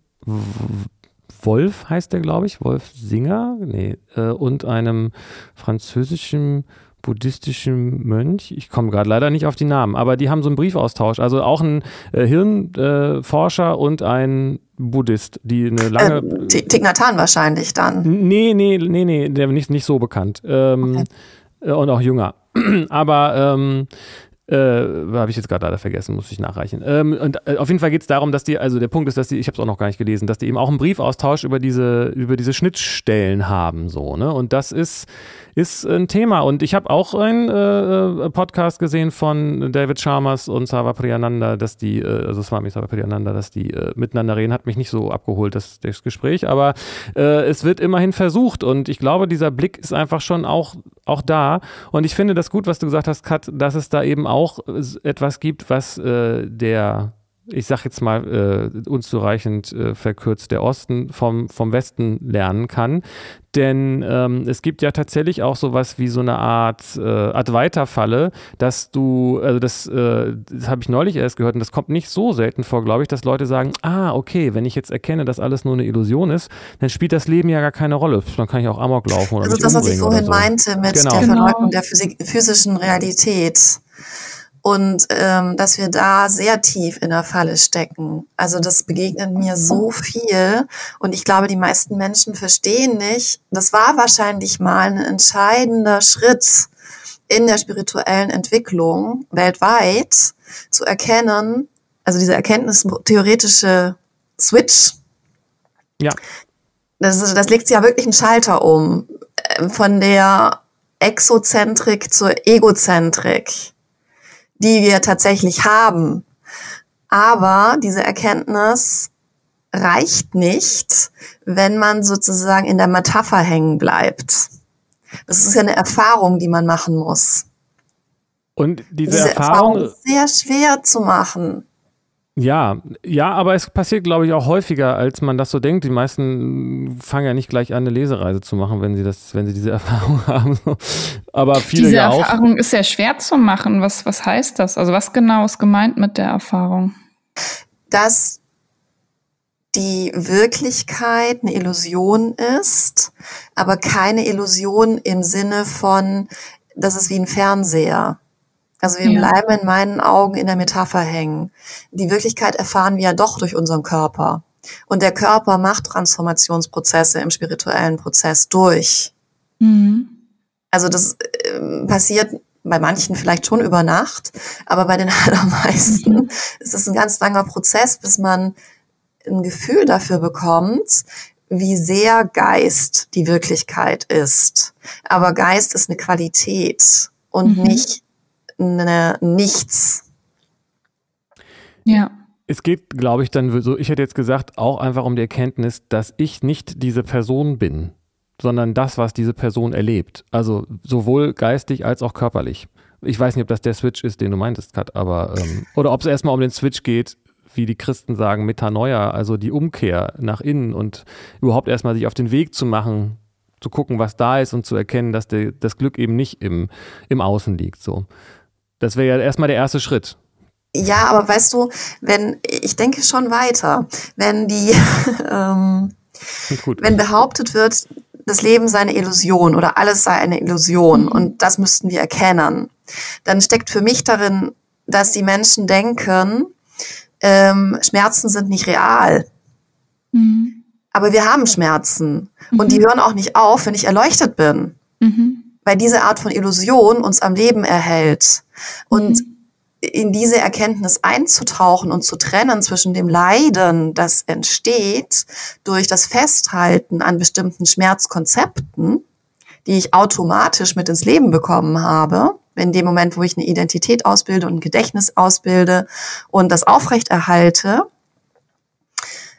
Wolf heißt der, glaube ich, Wolf Singer, nee, äh, und einem französischen buddhistischen Mönch. Ich komme gerade leider nicht auf die Namen, aber die haben so einen Briefaustausch. Also auch ein äh, Hirnforscher äh, und ein Buddhist, die eine lange. Äh, Tignatan wahrscheinlich dann. Nee, nee, nee, nee, der nicht, nicht so bekannt. Ähm, okay. Äh, und auch jünger. aber ähm, äh, habe ich jetzt gerade vergessen, muss ich nachreichen. Ähm, und äh, auf jeden Fall geht es darum, dass die, also der Punkt ist, dass die, ich habe es auch noch gar nicht gelesen, dass die eben auch einen Briefaustausch über diese, über diese Schnittstellen haben, so, ne? Und das ist, ist ein Thema. Und ich habe auch einen äh, Podcast gesehen von David Chalmers und Sava Priyananda, dass die, äh, also Swami Sava Priyananda, dass die äh, miteinander reden, hat mich nicht so abgeholt, das, das Gespräch, aber äh, es wird immerhin versucht und ich glaube, dieser Blick ist einfach schon auch, auch da. Und ich finde das gut, was du gesagt hast, Kat, dass es da eben auch etwas gibt, was äh, der ich sag jetzt mal äh, unzureichend äh, verkürzt, der Osten vom, vom Westen lernen kann. Denn ähm, es gibt ja tatsächlich auch sowas wie so eine Art äh, Advaita-Falle, dass du, also das, äh, das habe ich neulich erst gehört und das kommt nicht so selten vor, glaube ich, dass Leute sagen, ah, okay, wenn ich jetzt erkenne, dass alles nur eine Illusion ist, dann spielt das Leben ja gar keine Rolle. Dann kann ich auch Amok laufen oder Das ist das, was ich vorhin so. meinte mit genau. der Verleugnung der Physik physischen Realität und ähm, dass wir da sehr tief in der Falle stecken. Also das begegnet mir so viel und ich glaube, die meisten Menschen verstehen nicht. Das war wahrscheinlich mal ein entscheidender Schritt in der spirituellen Entwicklung weltweit zu erkennen, also diese erkenntnistheoretische Switch. Ja. Das, das legt ja wirklich einen Schalter um äh, von der Exozentrik zur Egozentrik die wir tatsächlich haben. Aber diese Erkenntnis reicht nicht, wenn man sozusagen in der Metapher hängen bleibt. Das ist ja eine Erfahrung, die man machen muss. Und diese, diese Erfahrung, Erfahrung ist sehr schwer zu machen. Ja, ja, aber es passiert, glaube ich, auch häufiger, als man das so denkt. Die meisten fangen ja nicht gleich an, eine Lesereise zu machen, wenn sie das, wenn sie diese Erfahrung haben. Aber viele diese ja auch. Diese Erfahrung ist sehr schwer zu machen. Was, was heißt das? Also was genau ist gemeint mit der Erfahrung? Dass die Wirklichkeit eine Illusion ist, aber keine Illusion im Sinne von, das ist wie ein Fernseher. Also wir ja. bleiben in meinen Augen in der Metapher hängen. Die Wirklichkeit erfahren wir ja doch durch unseren Körper. Und der Körper macht Transformationsprozesse im spirituellen Prozess durch. Mhm. Also das äh, passiert bei manchen vielleicht schon über Nacht, aber bei den allermeisten mhm. ist es ein ganz langer Prozess, bis man ein Gefühl dafür bekommt, wie sehr Geist die Wirklichkeit ist. Aber Geist ist eine Qualität und mhm. nicht eine Nichts. Ja. Es geht, glaube ich, dann so, ich hätte jetzt gesagt, auch einfach um die Erkenntnis, dass ich nicht diese Person bin, sondern das, was diese Person erlebt. Also sowohl geistig als auch körperlich. Ich weiß nicht, ob das der Switch ist, den du meintest, Kat, aber ähm, oder ob es erstmal um den Switch geht, wie die Christen sagen, Metanoia, also die Umkehr nach innen und überhaupt erstmal sich auf den Weg zu machen, zu gucken, was da ist und zu erkennen, dass der, das Glück eben nicht im, im Außen liegt. So. Das wäre ja erstmal der erste Schritt. Ja, aber weißt du, wenn, ich denke schon weiter, wenn die, ähm, wenn behauptet wird, das Leben sei eine Illusion oder alles sei eine Illusion mhm. und das müssten wir erkennen, dann steckt für mich darin, dass die Menschen denken, ähm, Schmerzen sind nicht real. Mhm. Aber wir haben Schmerzen mhm. und die mhm. hören auch nicht auf, wenn ich erleuchtet bin. Mhm weil diese Art von Illusion uns am Leben erhält. Und mhm. in diese Erkenntnis einzutauchen und zu trennen zwischen dem Leiden, das entsteht durch das Festhalten an bestimmten Schmerzkonzepten, die ich automatisch mit ins Leben bekommen habe, in dem Moment, wo ich eine Identität ausbilde und ein Gedächtnis ausbilde und das aufrechterhalte,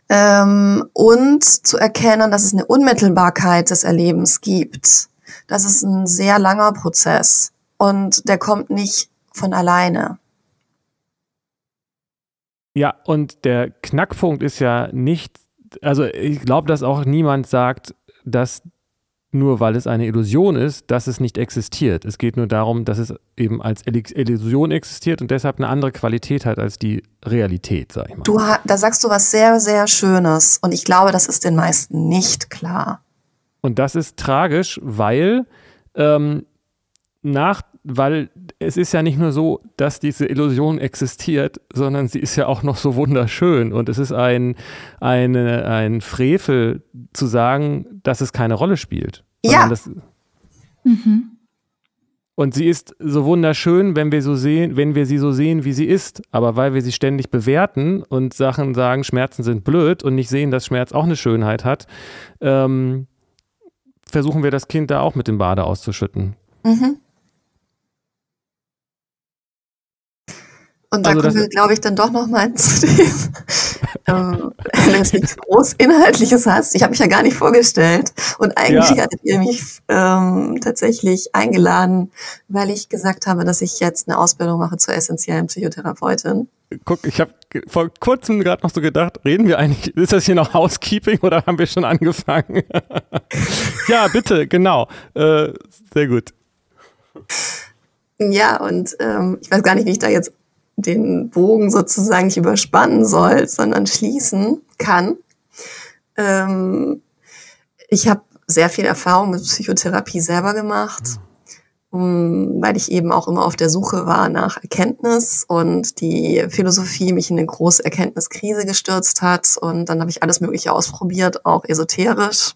ähm, und zu erkennen, dass es eine Unmittelbarkeit des Erlebens gibt das ist ein sehr langer Prozess und der kommt nicht von alleine. Ja, und der Knackpunkt ist ja nicht, also ich glaube, dass auch niemand sagt, dass nur weil es eine Illusion ist, dass es nicht existiert. Es geht nur darum, dass es eben als Illusion existiert und deshalb eine andere Qualität hat als die Realität, sag ich mal. Du, da sagst du was sehr, sehr Schönes und ich glaube, das ist den meisten nicht klar. Und das ist tragisch, weil ähm, nach, weil es ist ja nicht nur so, dass diese Illusion existiert, sondern sie ist ja auch noch so wunderschön. Und es ist ein, eine, ein Frevel zu sagen, dass es keine Rolle spielt. Ja. Das, mhm. Und sie ist so wunderschön, wenn wir so sehen, wenn wir sie so sehen, wie sie ist. Aber weil wir sie ständig bewerten und Sachen sagen, Schmerzen sind blöd und nicht sehen, dass Schmerz auch eine Schönheit hat, ähm, versuchen wir das Kind da auch mit dem Bade auszuschütten. Mhm. Und da also kommen wir, glaube ich, dann doch nochmal zu dem, ähm, wenn es nichts groß Inhaltliches hast. Ich habe mich ja gar nicht vorgestellt. Und eigentlich ja. hattet ihr mich ähm, tatsächlich eingeladen, weil ich gesagt habe, dass ich jetzt eine Ausbildung mache zur essentiellen Psychotherapeutin. Guck, ich habe vor kurzem gerade noch so gedacht, reden wir eigentlich, ist das hier noch Housekeeping oder haben wir schon angefangen? ja, bitte, genau. Äh, sehr gut. Ja, und ähm, ich weiß gar nicht, wie ich da jetzt den Bogen sozusagen nicht überspannen soll, sondern schließen kann. Ähm, ich habe sehr viel Erfahrung mit Psychotherapie selber gemacht, um, weil ich eben auch immer auf der Suche war nach Erkenntnis und die Philosophie mich in eine große Erkenntniskrise gestürzt hat. Und dann habe ich alles Mögliche ausprobiert, auch esoterisch,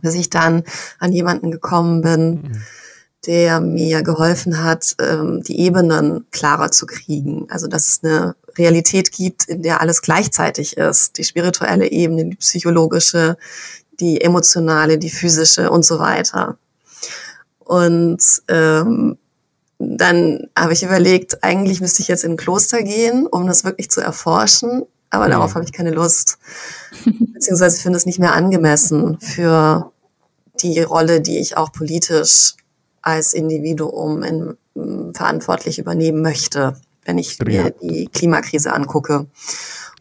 bis ich dann an jemanden gekommen bin. Mhm der mir geholfen hat, ähm, die Ebenen klarer zu kriegen. Also dass es eine Realität gibt, in der alles gleichzeitig ist. Die spirituelle Ebene, die psychologische, die emotionale, die physische und so weiter. Und ähm, dann habe ich überlegt, eigentlich müsste ich jetzt in ein Kloster gehen, um das wirklich zu erforschen. Aber mhm. darauf habe ich keine Lust. Beziehungsweise finde es nicht mehr angemessen für die Rolle, die ich auch politisch als Individuum in, mm, verantwortlich übernehmen möchte, wenn ich mir die Klimakrise angucke.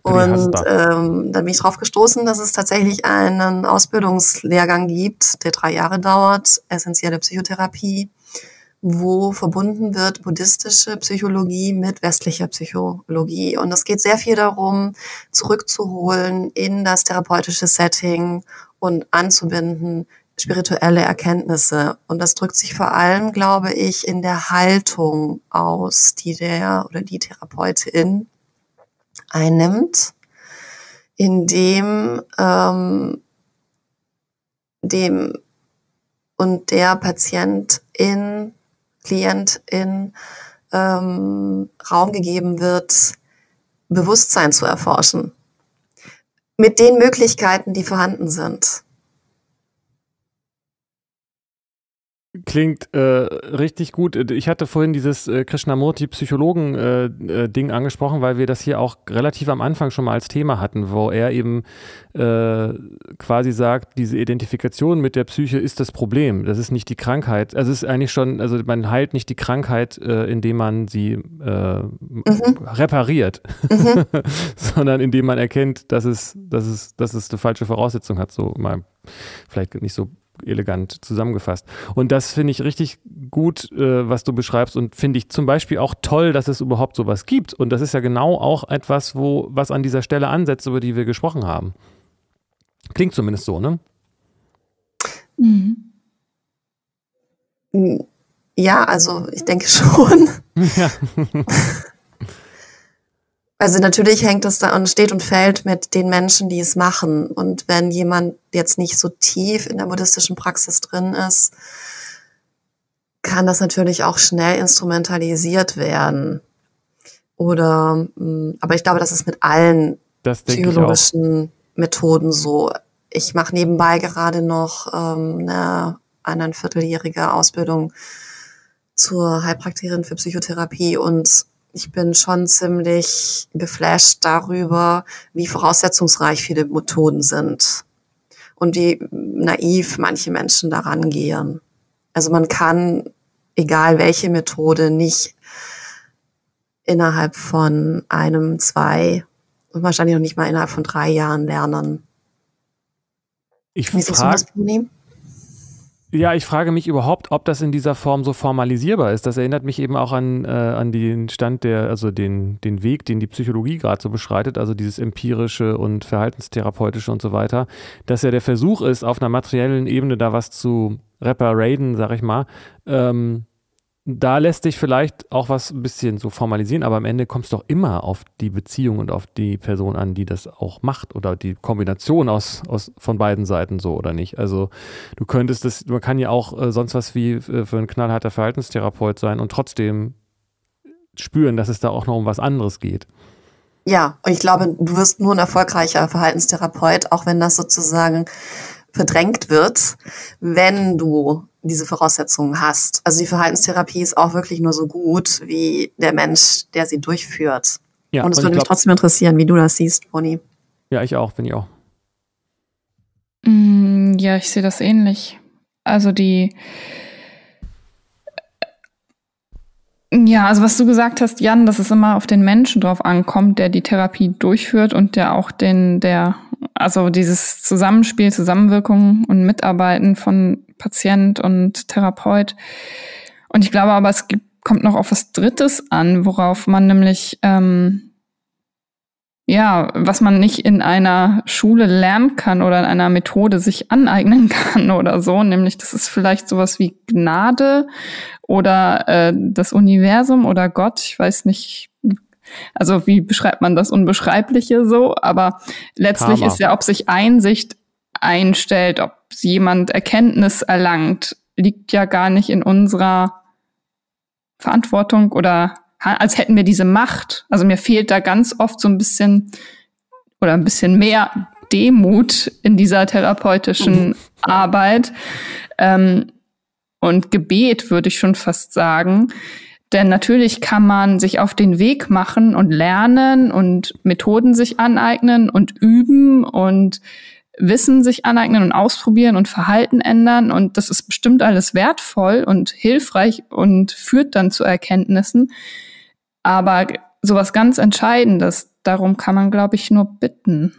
Und ähm, dann bin ich darauf gestoßen, dass es tatsächlich einen Ausbildungslehrgang gibt, der drei Jahre dauert, essentielle Psychotherapie, wo verbunden wird buddhistische Psychologie mit westlicher Psychologie. Und es geht sehr viel darum, zurückzuholen in das therapeutische Setting und anzubinden, spirituelle Erkenntnisse. Und das drückt sich vor allem, glaube ich, in der Haltung aus, die der oder die Therapeutin einnimmt, indem ähm, dem und der Patientin, Klientin ähm, Raum gegeben wird, Bewusstsein zu erforschen. Mit den Möglichkeiten, die vorhanden sind. Klingt äh, richtig gut. Ich hatte vorhin dieses äh, Krishnamurti-Psychologen-Ding äh, äh angesprochen, weil wir das hier auch relativ am Anfang schon mal als Thema hatten, wo er eben äh, quasi sagt, diese Identifikation mit der Psyche ist das Problem. Das ist nicht die Krankheit. Also es ist eigentlich schon, also man heilt nicht die Krankheit, äh, indem man sie mhm. repariert, mhm. sondern indem man erkennt, dass es, dass es, dass es eine falsche Voraussetzung hat. So mal vielleicht nicht so elegant zusammengefasst. Und das finde ich richtig gut, äh, was du beschreibst und finde ich zum Beispiel auch toll, dass es überhaupt sowas gibt. Und das ist ja genau auch etwas, wo, was an dieser Stelle ansetzt, über die wir gesprochen haben. Klingt zumindest so, ne? Mhm. Ja, also ich denke schon. Ja. Also natürlich hängt es da und steht und fällt mit den Menschen, die es machen. Und wenn jemand jetzt nicht so tief in der buddhistischen Praxis drin ist, kann das natürlich auch schnell instrumentalisiert werden. Oder, mm, aber ich glaube, das ist mit allen psychologischen Methoden so. Ich mache nebenbei gerade noch ähm, eine eineinvierteljährige Ausbildung zur Heilpraktikerin für Psychotherapie und ich bin schon ziemlich geflasht darüber, wie voraussetzungsreich viele Methoden sind und wie naiv manche Menschen daran gehen. Also man kann, egal welche Methode, nicht innerhalb von einem, zwei und wahrscheinlich noch nicht mal innerhalb von drei Jahren lernen. Ich frage, ja, ich frage mich überhaupt, ob das in dieser Form so formalisierbar ist. Das erinnert mich eben auch an, äh, an den Stand der, also den, den Weg, den die Psychologie gerade so beschreitet, also dieses empirische und verhaltenstherapeutische und so weiter, dass ja der Versuch ist, auf einer materiellen Ebene da was zu reparaden, sag ich mal, ähm, da lässt sich vielleicht auch was ein bisschen so formalisieren, aber am Ende kommt es doch immer auf die Beziehung und auf die Person an, die das auch macht oder die Kombination aus, aus von beiden Seiten so oder nicht. Also du könntest das, man kann ja auch äh, sonst was wie äh, für ein knallharter Verhaltenstherapeut sein und trotzdem spüren, dass es da auch noch um was anderes geht. Ja, und ich glaube, du wirst nur ein erfolgreicher Verhaltenstherapeut, auch wenn das sozusagen verdrängt wird, wenn du diese Voraussetzungen hast. Also die Verhaltenstherapie ist auch wirklich nur so gut wie der Mensch, der sie durchführt. Ja, und es würde mich trotzdem interessieren, wie du das siehst, Moni. Ja, ich auch, bin ich auch. Mm, ja, ich sehe das ähnlich. Also die Ja, also was du gesagt hast, Jan, dass es immer auf den Menschen drauf ankommt, der die Therapie durchführt und der auch den, der, also dieses Zusammenspiel, Zusammenwirkung und Mitarbeiten von Patient und Therapeut. Und ich glaube aber, es gibt, kommt noch auf was Drittes an, worauf man nämlich ähm, ja, was man nicht in einer Schule lernen kann oder in einer Methode sich aneignen kann oder so, nämlich das ist vielleicht sowas wie Gnade oder äh, das Universum oder Gott, ich weiß nicht, also wie beschreibt man das Unbeschreibliche so, aber letztlich Karma. ist ja, ob sich Einsicht einstellt, ob jemand Erkenntnis erlangt, liegt ja gar nicht in unserer Verantwortung oder als hätten wir diese Macht. Also mir fehlt da ganz oft so ein bisschen oder ein bisschen mehr Demut in dieser therapeutischen mhm. Arbeit ähm, und Gebet, würde ich schon fast sagen. Denn natürlich kann man sich auf den Weg machen und lernen und Methoden sich aneignen und üben und Wissen sich aneignen und ausprobieren und Verhalten ändern. Und das ist bestimmt alles wertvoll und hilfreich und führt dann zu Erkenntnissen. Aber sowas ganz Entscheidendes, darum kann man, glaube ich, nur bitten.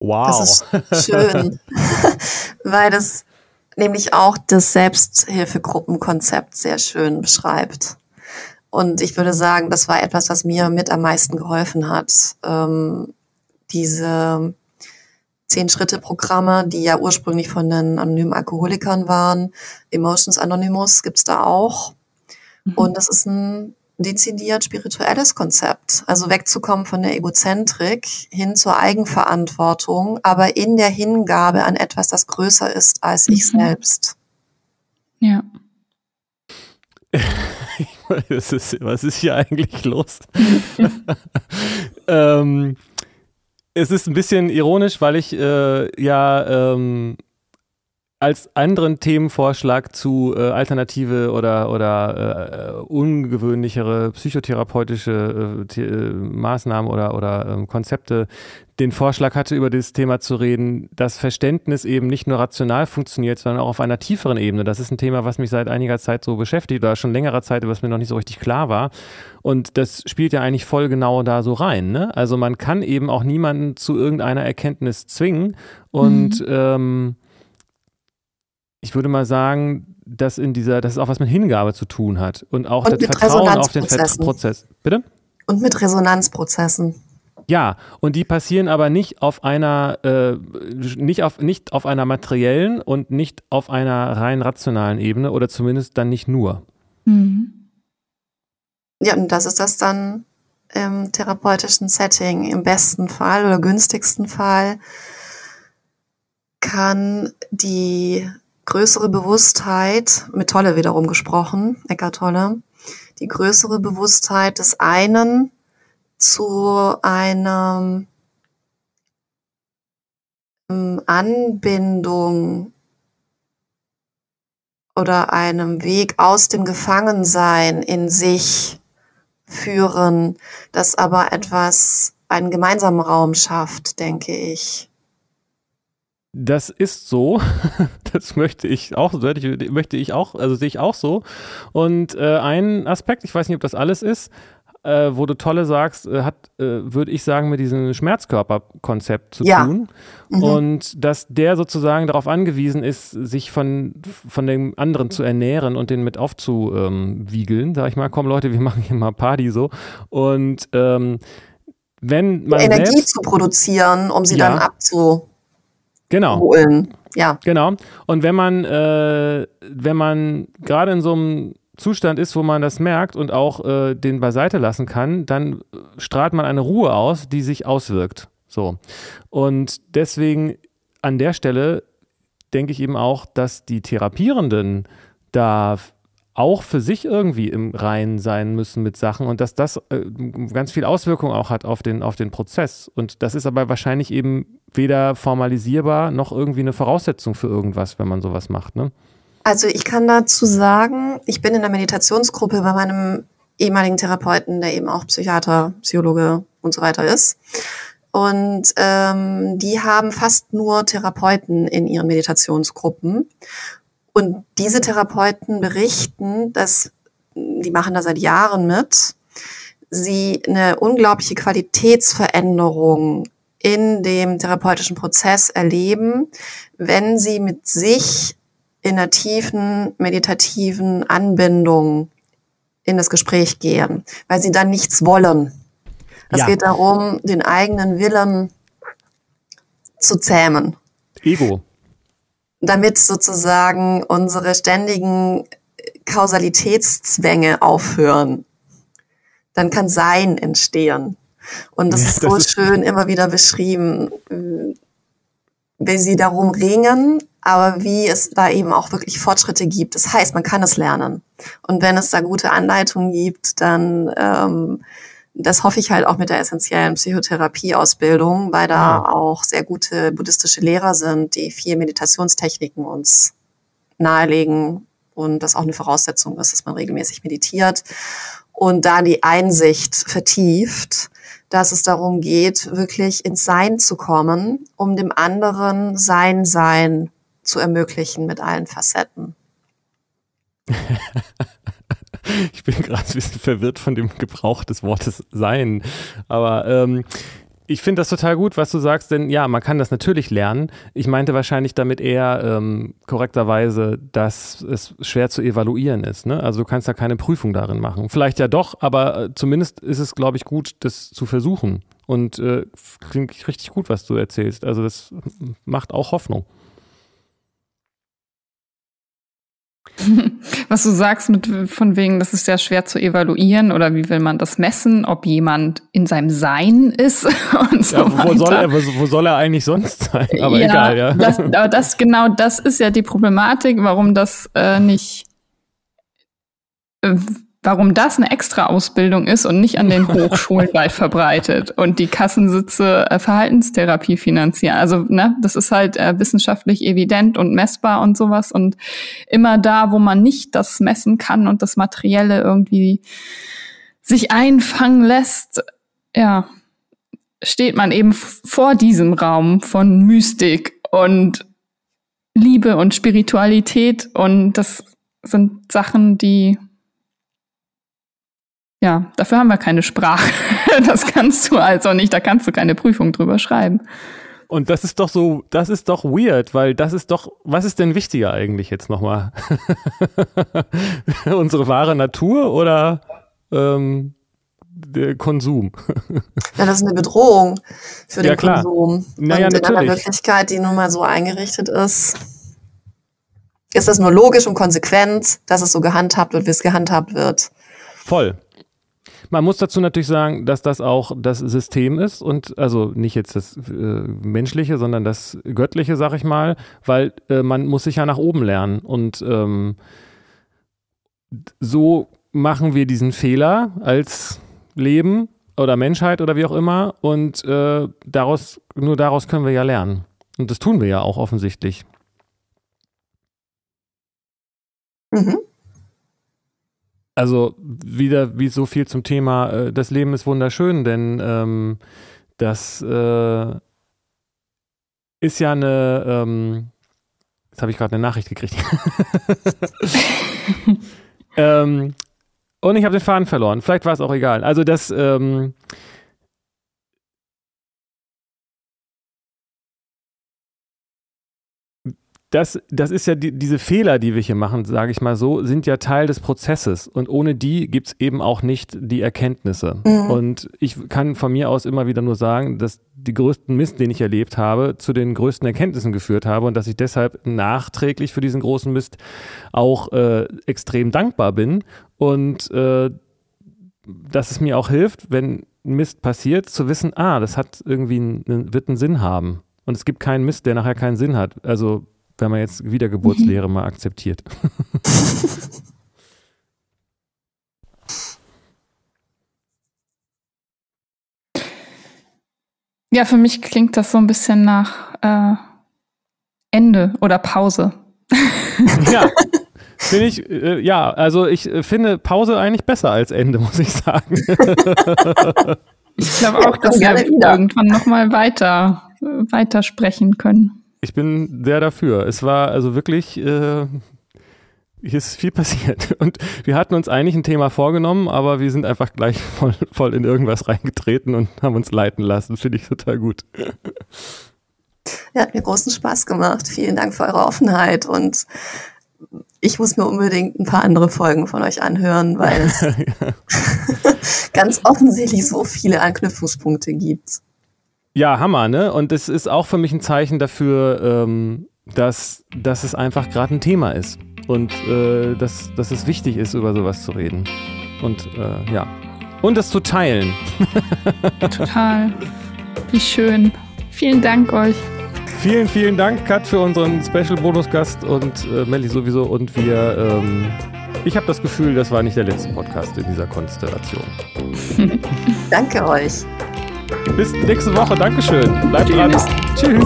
Wow. Das ist schön, weil das nämlich auch das Selbsthilfegruppenkonzept sehr schön beschreibt. Und ich würde sagen, das war etwas, was mir mit am meisten geholfen hat. Ähm, diese Zehn-Schritte-Programme, die ja ursprünglich von den anonymen Alkoholikern waren. Emotions Anonymous gibt's da auch. Mhm. Und das ist ein dezidiert spirituelles Konzept. Also wegzukommen von der Egozentrik hin zur Eigenverantwortung, aber in der Hingabe an etwas, das größer ist als mhm. ich selbst. Ja. was, ist, was ist hier eigentlich los? ähm, es ist ein bisschen ironisch, weil ich äh, ja ähm, als anderen Themenvorschlag zu äh, alternative oder, oder äh, ungewöhnlichere psychotherapeutische äh, äh Maßnahmen oder, oder ähm, Konzepte den Vorschlag hatte, über dieses Thema zu reden, dass Verständnis eben nicht nur rational funktioniert, sondern auch auf einer tieferen Ebene. Das ist ein Thema, was mich seit einiger Zeit so beschäftigt oder schon längerer Zeit, was mir noch nicht so richtig klar war. Und das spielt ja eigentlich voll genau da so rein. Ne? Also man kann eben auch niemanden zu irgendeiner Erkenntnis zwingen und mhm. ähm, ich würde mal sagen, dass in dieser, dass es auch was mit Hingabe zu tun hat und auch und das Vertrauen auf den Prozess. Bitte? Und mit Resonanzprozessen. Ja, und die passieren aber nicht auf einer, äh, nicht auf, nicht auf einer materiellen und nicht auf einer rein rationalen Ebene oder zumindest dann nicht nur. Mhm. Ja, und das ist das dann im therapeutischen Setting. Im besten Fall oder günstigsten Fall kann die größere Bewusstheit, mit Tolle wiederum gesprochen, Eckart Tolle, die größere Bewusstheit des einen zu einer ähm, Anbindung oder einem Weg aus dem Gefangensein in sich führen, das aber etwas, einen gemeinsamen Raum schafft, denke ich. Das ist so. Das möchte ich auch, möchte ich auch, also sehe ich auch so. Und äh, ein Aspekt, ich weiß nicht, ob das alles ist, äh, wo du tolle sagst, äh, hat, äh, würde ich sagen, mit diesem Schmerzkörperkonzept zu ja. tun. Mhm. Und dass der sozusagen darauf angewiesen ist, sich von, von dem anderen zu ernähren und den mit aufzuwiegeln. Sag ich mal, komm Leute, wir machen hier mal Party so. Und ähm, wenn man. Energie selbst, zu produzieren, um sie ja. dann abzu Genau. Holen. Ja. Genau. Und wenn man, äh, wenn man gerade in so einem Zustand ist, wo man das merkt und auch äh, den beiseite lassen kann, dann strahlt man eine Ruhe aus, die sich auswirkt. So. Und deswegen an der Stelle denke ich eben auch, dass die Therapierenden da auch für sich irgendwie im Reinen sein müssen mit Sachen und dass das äh, ganz viel Auswirkung auch hat auf den, auf den Prozess. Und das ist aber wahrscheinlich eben weder formalisierbar noch irgendwie eine Voraussetzung für irgendwas, wenn man sowas macht. Ne? Also ich kann dazu sagen, ich bin in der Meditationsgruppe bei meinem ehemaligen Therapeuten, der eben auch Psychiater, Psychologe und so weiter ist. Und ähm, die haben fast nur Therapeuten in ihren Meditationsgruppen. Und diese Therapeuten berichten, dass die machen da seit Jahren mit, sie eine unglaubliche Qualitätsveränderung in dem therapeutischen Prozess erleben, wenn sie mit sich in einer tiefen meditativen Anbindung in das Gespräch gehen, weil sie dann nichts wollen. Es ja. geht darum, den eigenen Willen zu zähmen. Ego. Damit sozusagen unsere ständigen Kausalitätszwänge aufhören. Dann kann Sein entstehen. Und das ja, ist so das schön immer wieder beschrieben, wie sie darum ringen, aber wie es da eben auch wirklich Fortschritte gibt. Das heißt, man kann es lernen. Und wenn es da gute Anleitungen gibt, dann ähm, das hoffe ich halt auch mit der essentiellen Psychotherapieausbildung, weil da ja. auch sehr gute buddhistische Lehrer sind, die viel Meditationstechniken uns nahelegen und das auch eine Voraussetzung ist, dass man regelmäßig meditiert und da die Einsicht vertieft, dass es darum geht, wirklich ins Sein zu kommen, um dem anderen sein Sein zu ermöglichen mit allen Facetten. ich bin gerade ein bisschen verwirrt von dem Gebrauch des Wortes Sein. Aber ähm, ich finde das total gut, was du sagst, denn ja, man kann das natürlich lernen. Ich meinte wahrscheinlich damit eher ähm, korrekterweise, dass es schwer zu evaluieren ist. Ne? Also du kannst ja keine Prüfung darin machen. Vielleicht ja doch, aber äh, zumindest ist es, glaube ich, gut, das zu versuchen. Und äh, klingt richtig gut, was du erzählst. Also das macht auch Hoffnung. Was du sagst mit von wegen, das ist ja schwer zu evaluieren oder wie will man das messen, ob jemand in seinem Sein ist und so ja, wo weiter. Soll er, wo, wo, soll er eigentlich sonst sein? Aber ja, egal, ja. Das, aber das genau, das ist ja die Problematik, warum das äh, nicht äh, warum das eine extra Ausbildung ist und nicht an den Hochschulen weit verbreitet und die Kassensitze äh, Verhaltenstherapie finanzieren. Also, ne, das ist halt äh, wissenschaftlich evident und messbar und sowas. Und immer da, wo man nicht das messen kann und das Materielle irgendwie sich einfangen lässt, ja, steht man eben vor diesem Raum von Mystik und Liebe und Spiritualität und das sind Sachen, die ja, dafür haben wir keine Sprache. Das kannst du also nicht, da kannst du keine Prüfung drüber schreiben. Und das ist doch so, das ist doch weird, weil das ist doch, was ist denn wichtiger eigentlich jetzt nochmal? Unsere wahre Natur oder ähm, der Konsum? ja, das ist eine Bedrohung für den ja, klar. Konsum. Naja, Und in natürlich. einer Wirklichkeit, die nun mal so eingerichtet ist, ist das nur logisch und konsequent, dass es so gehandhabt wird, wie es gehandhabt wird. Voll. Man muss dazu natürlich sagen, dass das auch das System ist und also nicht jetzt das äh, menschliche, sondern das göttliche, sag ich mal, weil äh, man muss sich ja nach oben lernen und ähm, so machen wir diesen Fehler als Leben oder Menschheit oder wie auch immer und äh, daraus nur daraus können wir ja lernen und das tun wir ja auch offensichtlich. Mhm also wieder wie so viel zum Thema, äh, das Leben ist wunderschön, denn ähm, das äh, ist ja eine, ähm, jetzt habe ich gerade eine Nachricht gekriegt. ähm, und ich habe den Faden verloren. Vielleicht war es auch egal. Also das, ähm, das, das ist ja die, diese Fehler, die wir hier machen, sage ich mal so, sind ja Teil des Prozesses. Und ohne die gibt es eben auch nicht die Erkenntnisse. Mhm. Und ich kann von mir aus immer wieder nur sagen, dass die größten Mist, den ich erlebt habe, zu den größten Erkenntnissen geführt habe und dass ich deshalb nachträglich für diesen großen Mist auch äh, extrem dankbar bin. Und äh, dass es mir auch hilft, wenn Mist passiert, zu wissen, ah, das hat irgendwie einen, wird einen Sinn haben. Und es gibt keinen Mist, der nachher keinen Sinn hat. Also wenn man jetzt Wiedergeburtslehre mhm. mal akzeptiert. ja, für mich klingt das so ein bisschen nach äh, Ende oder Pause. ja. Finde ich, äh, ja, also ich äh, finde Pause eigentlich besser als Ende, muss ich sagen. ich glaube auch, dass wir irgendwann nochmal weiter, weiter sprechen können. Ich bin sehr dafür. Es war also wirklich, äh, hier ist viel passiert. Und wir hatten uns eigentlich ein Thema vorgenommen, aber wir sind einfach gleich voll, voll in irgendwas reingetreten und haben uns leiten lassen. Finde ich total gut. Ja, hat mir großen Spaß gemacht. Vielen Dank für eure Offenheit und ich muss mir unbedingt ein paar andere Folgen von euch anhören, weil es ganz offensichtlich so viele Anknüpfungspunkte gibt. Ja, Hammer, ne? Und es ist auch für mich ein Zeichen dafür, ähm, dass, dass es einfach gerade ein Thema ist und äh, dass, dass es wichtig ist, über sowas zu reden. Und äh, ja. Und es zu teilen. Total. Wie schön. Vielen Dank euch. Vielen, vielen Dank, Kat, für unseren Special-Bonus-Gast und äh, Melli sowieso. Und wir, ähm, ich habe das Gefühl, das war nicht der letzte Podcast in dieser Konstellation. Danke euch. Bis nächste Woche. Dankeschön. Bleibt dran. Tschüss.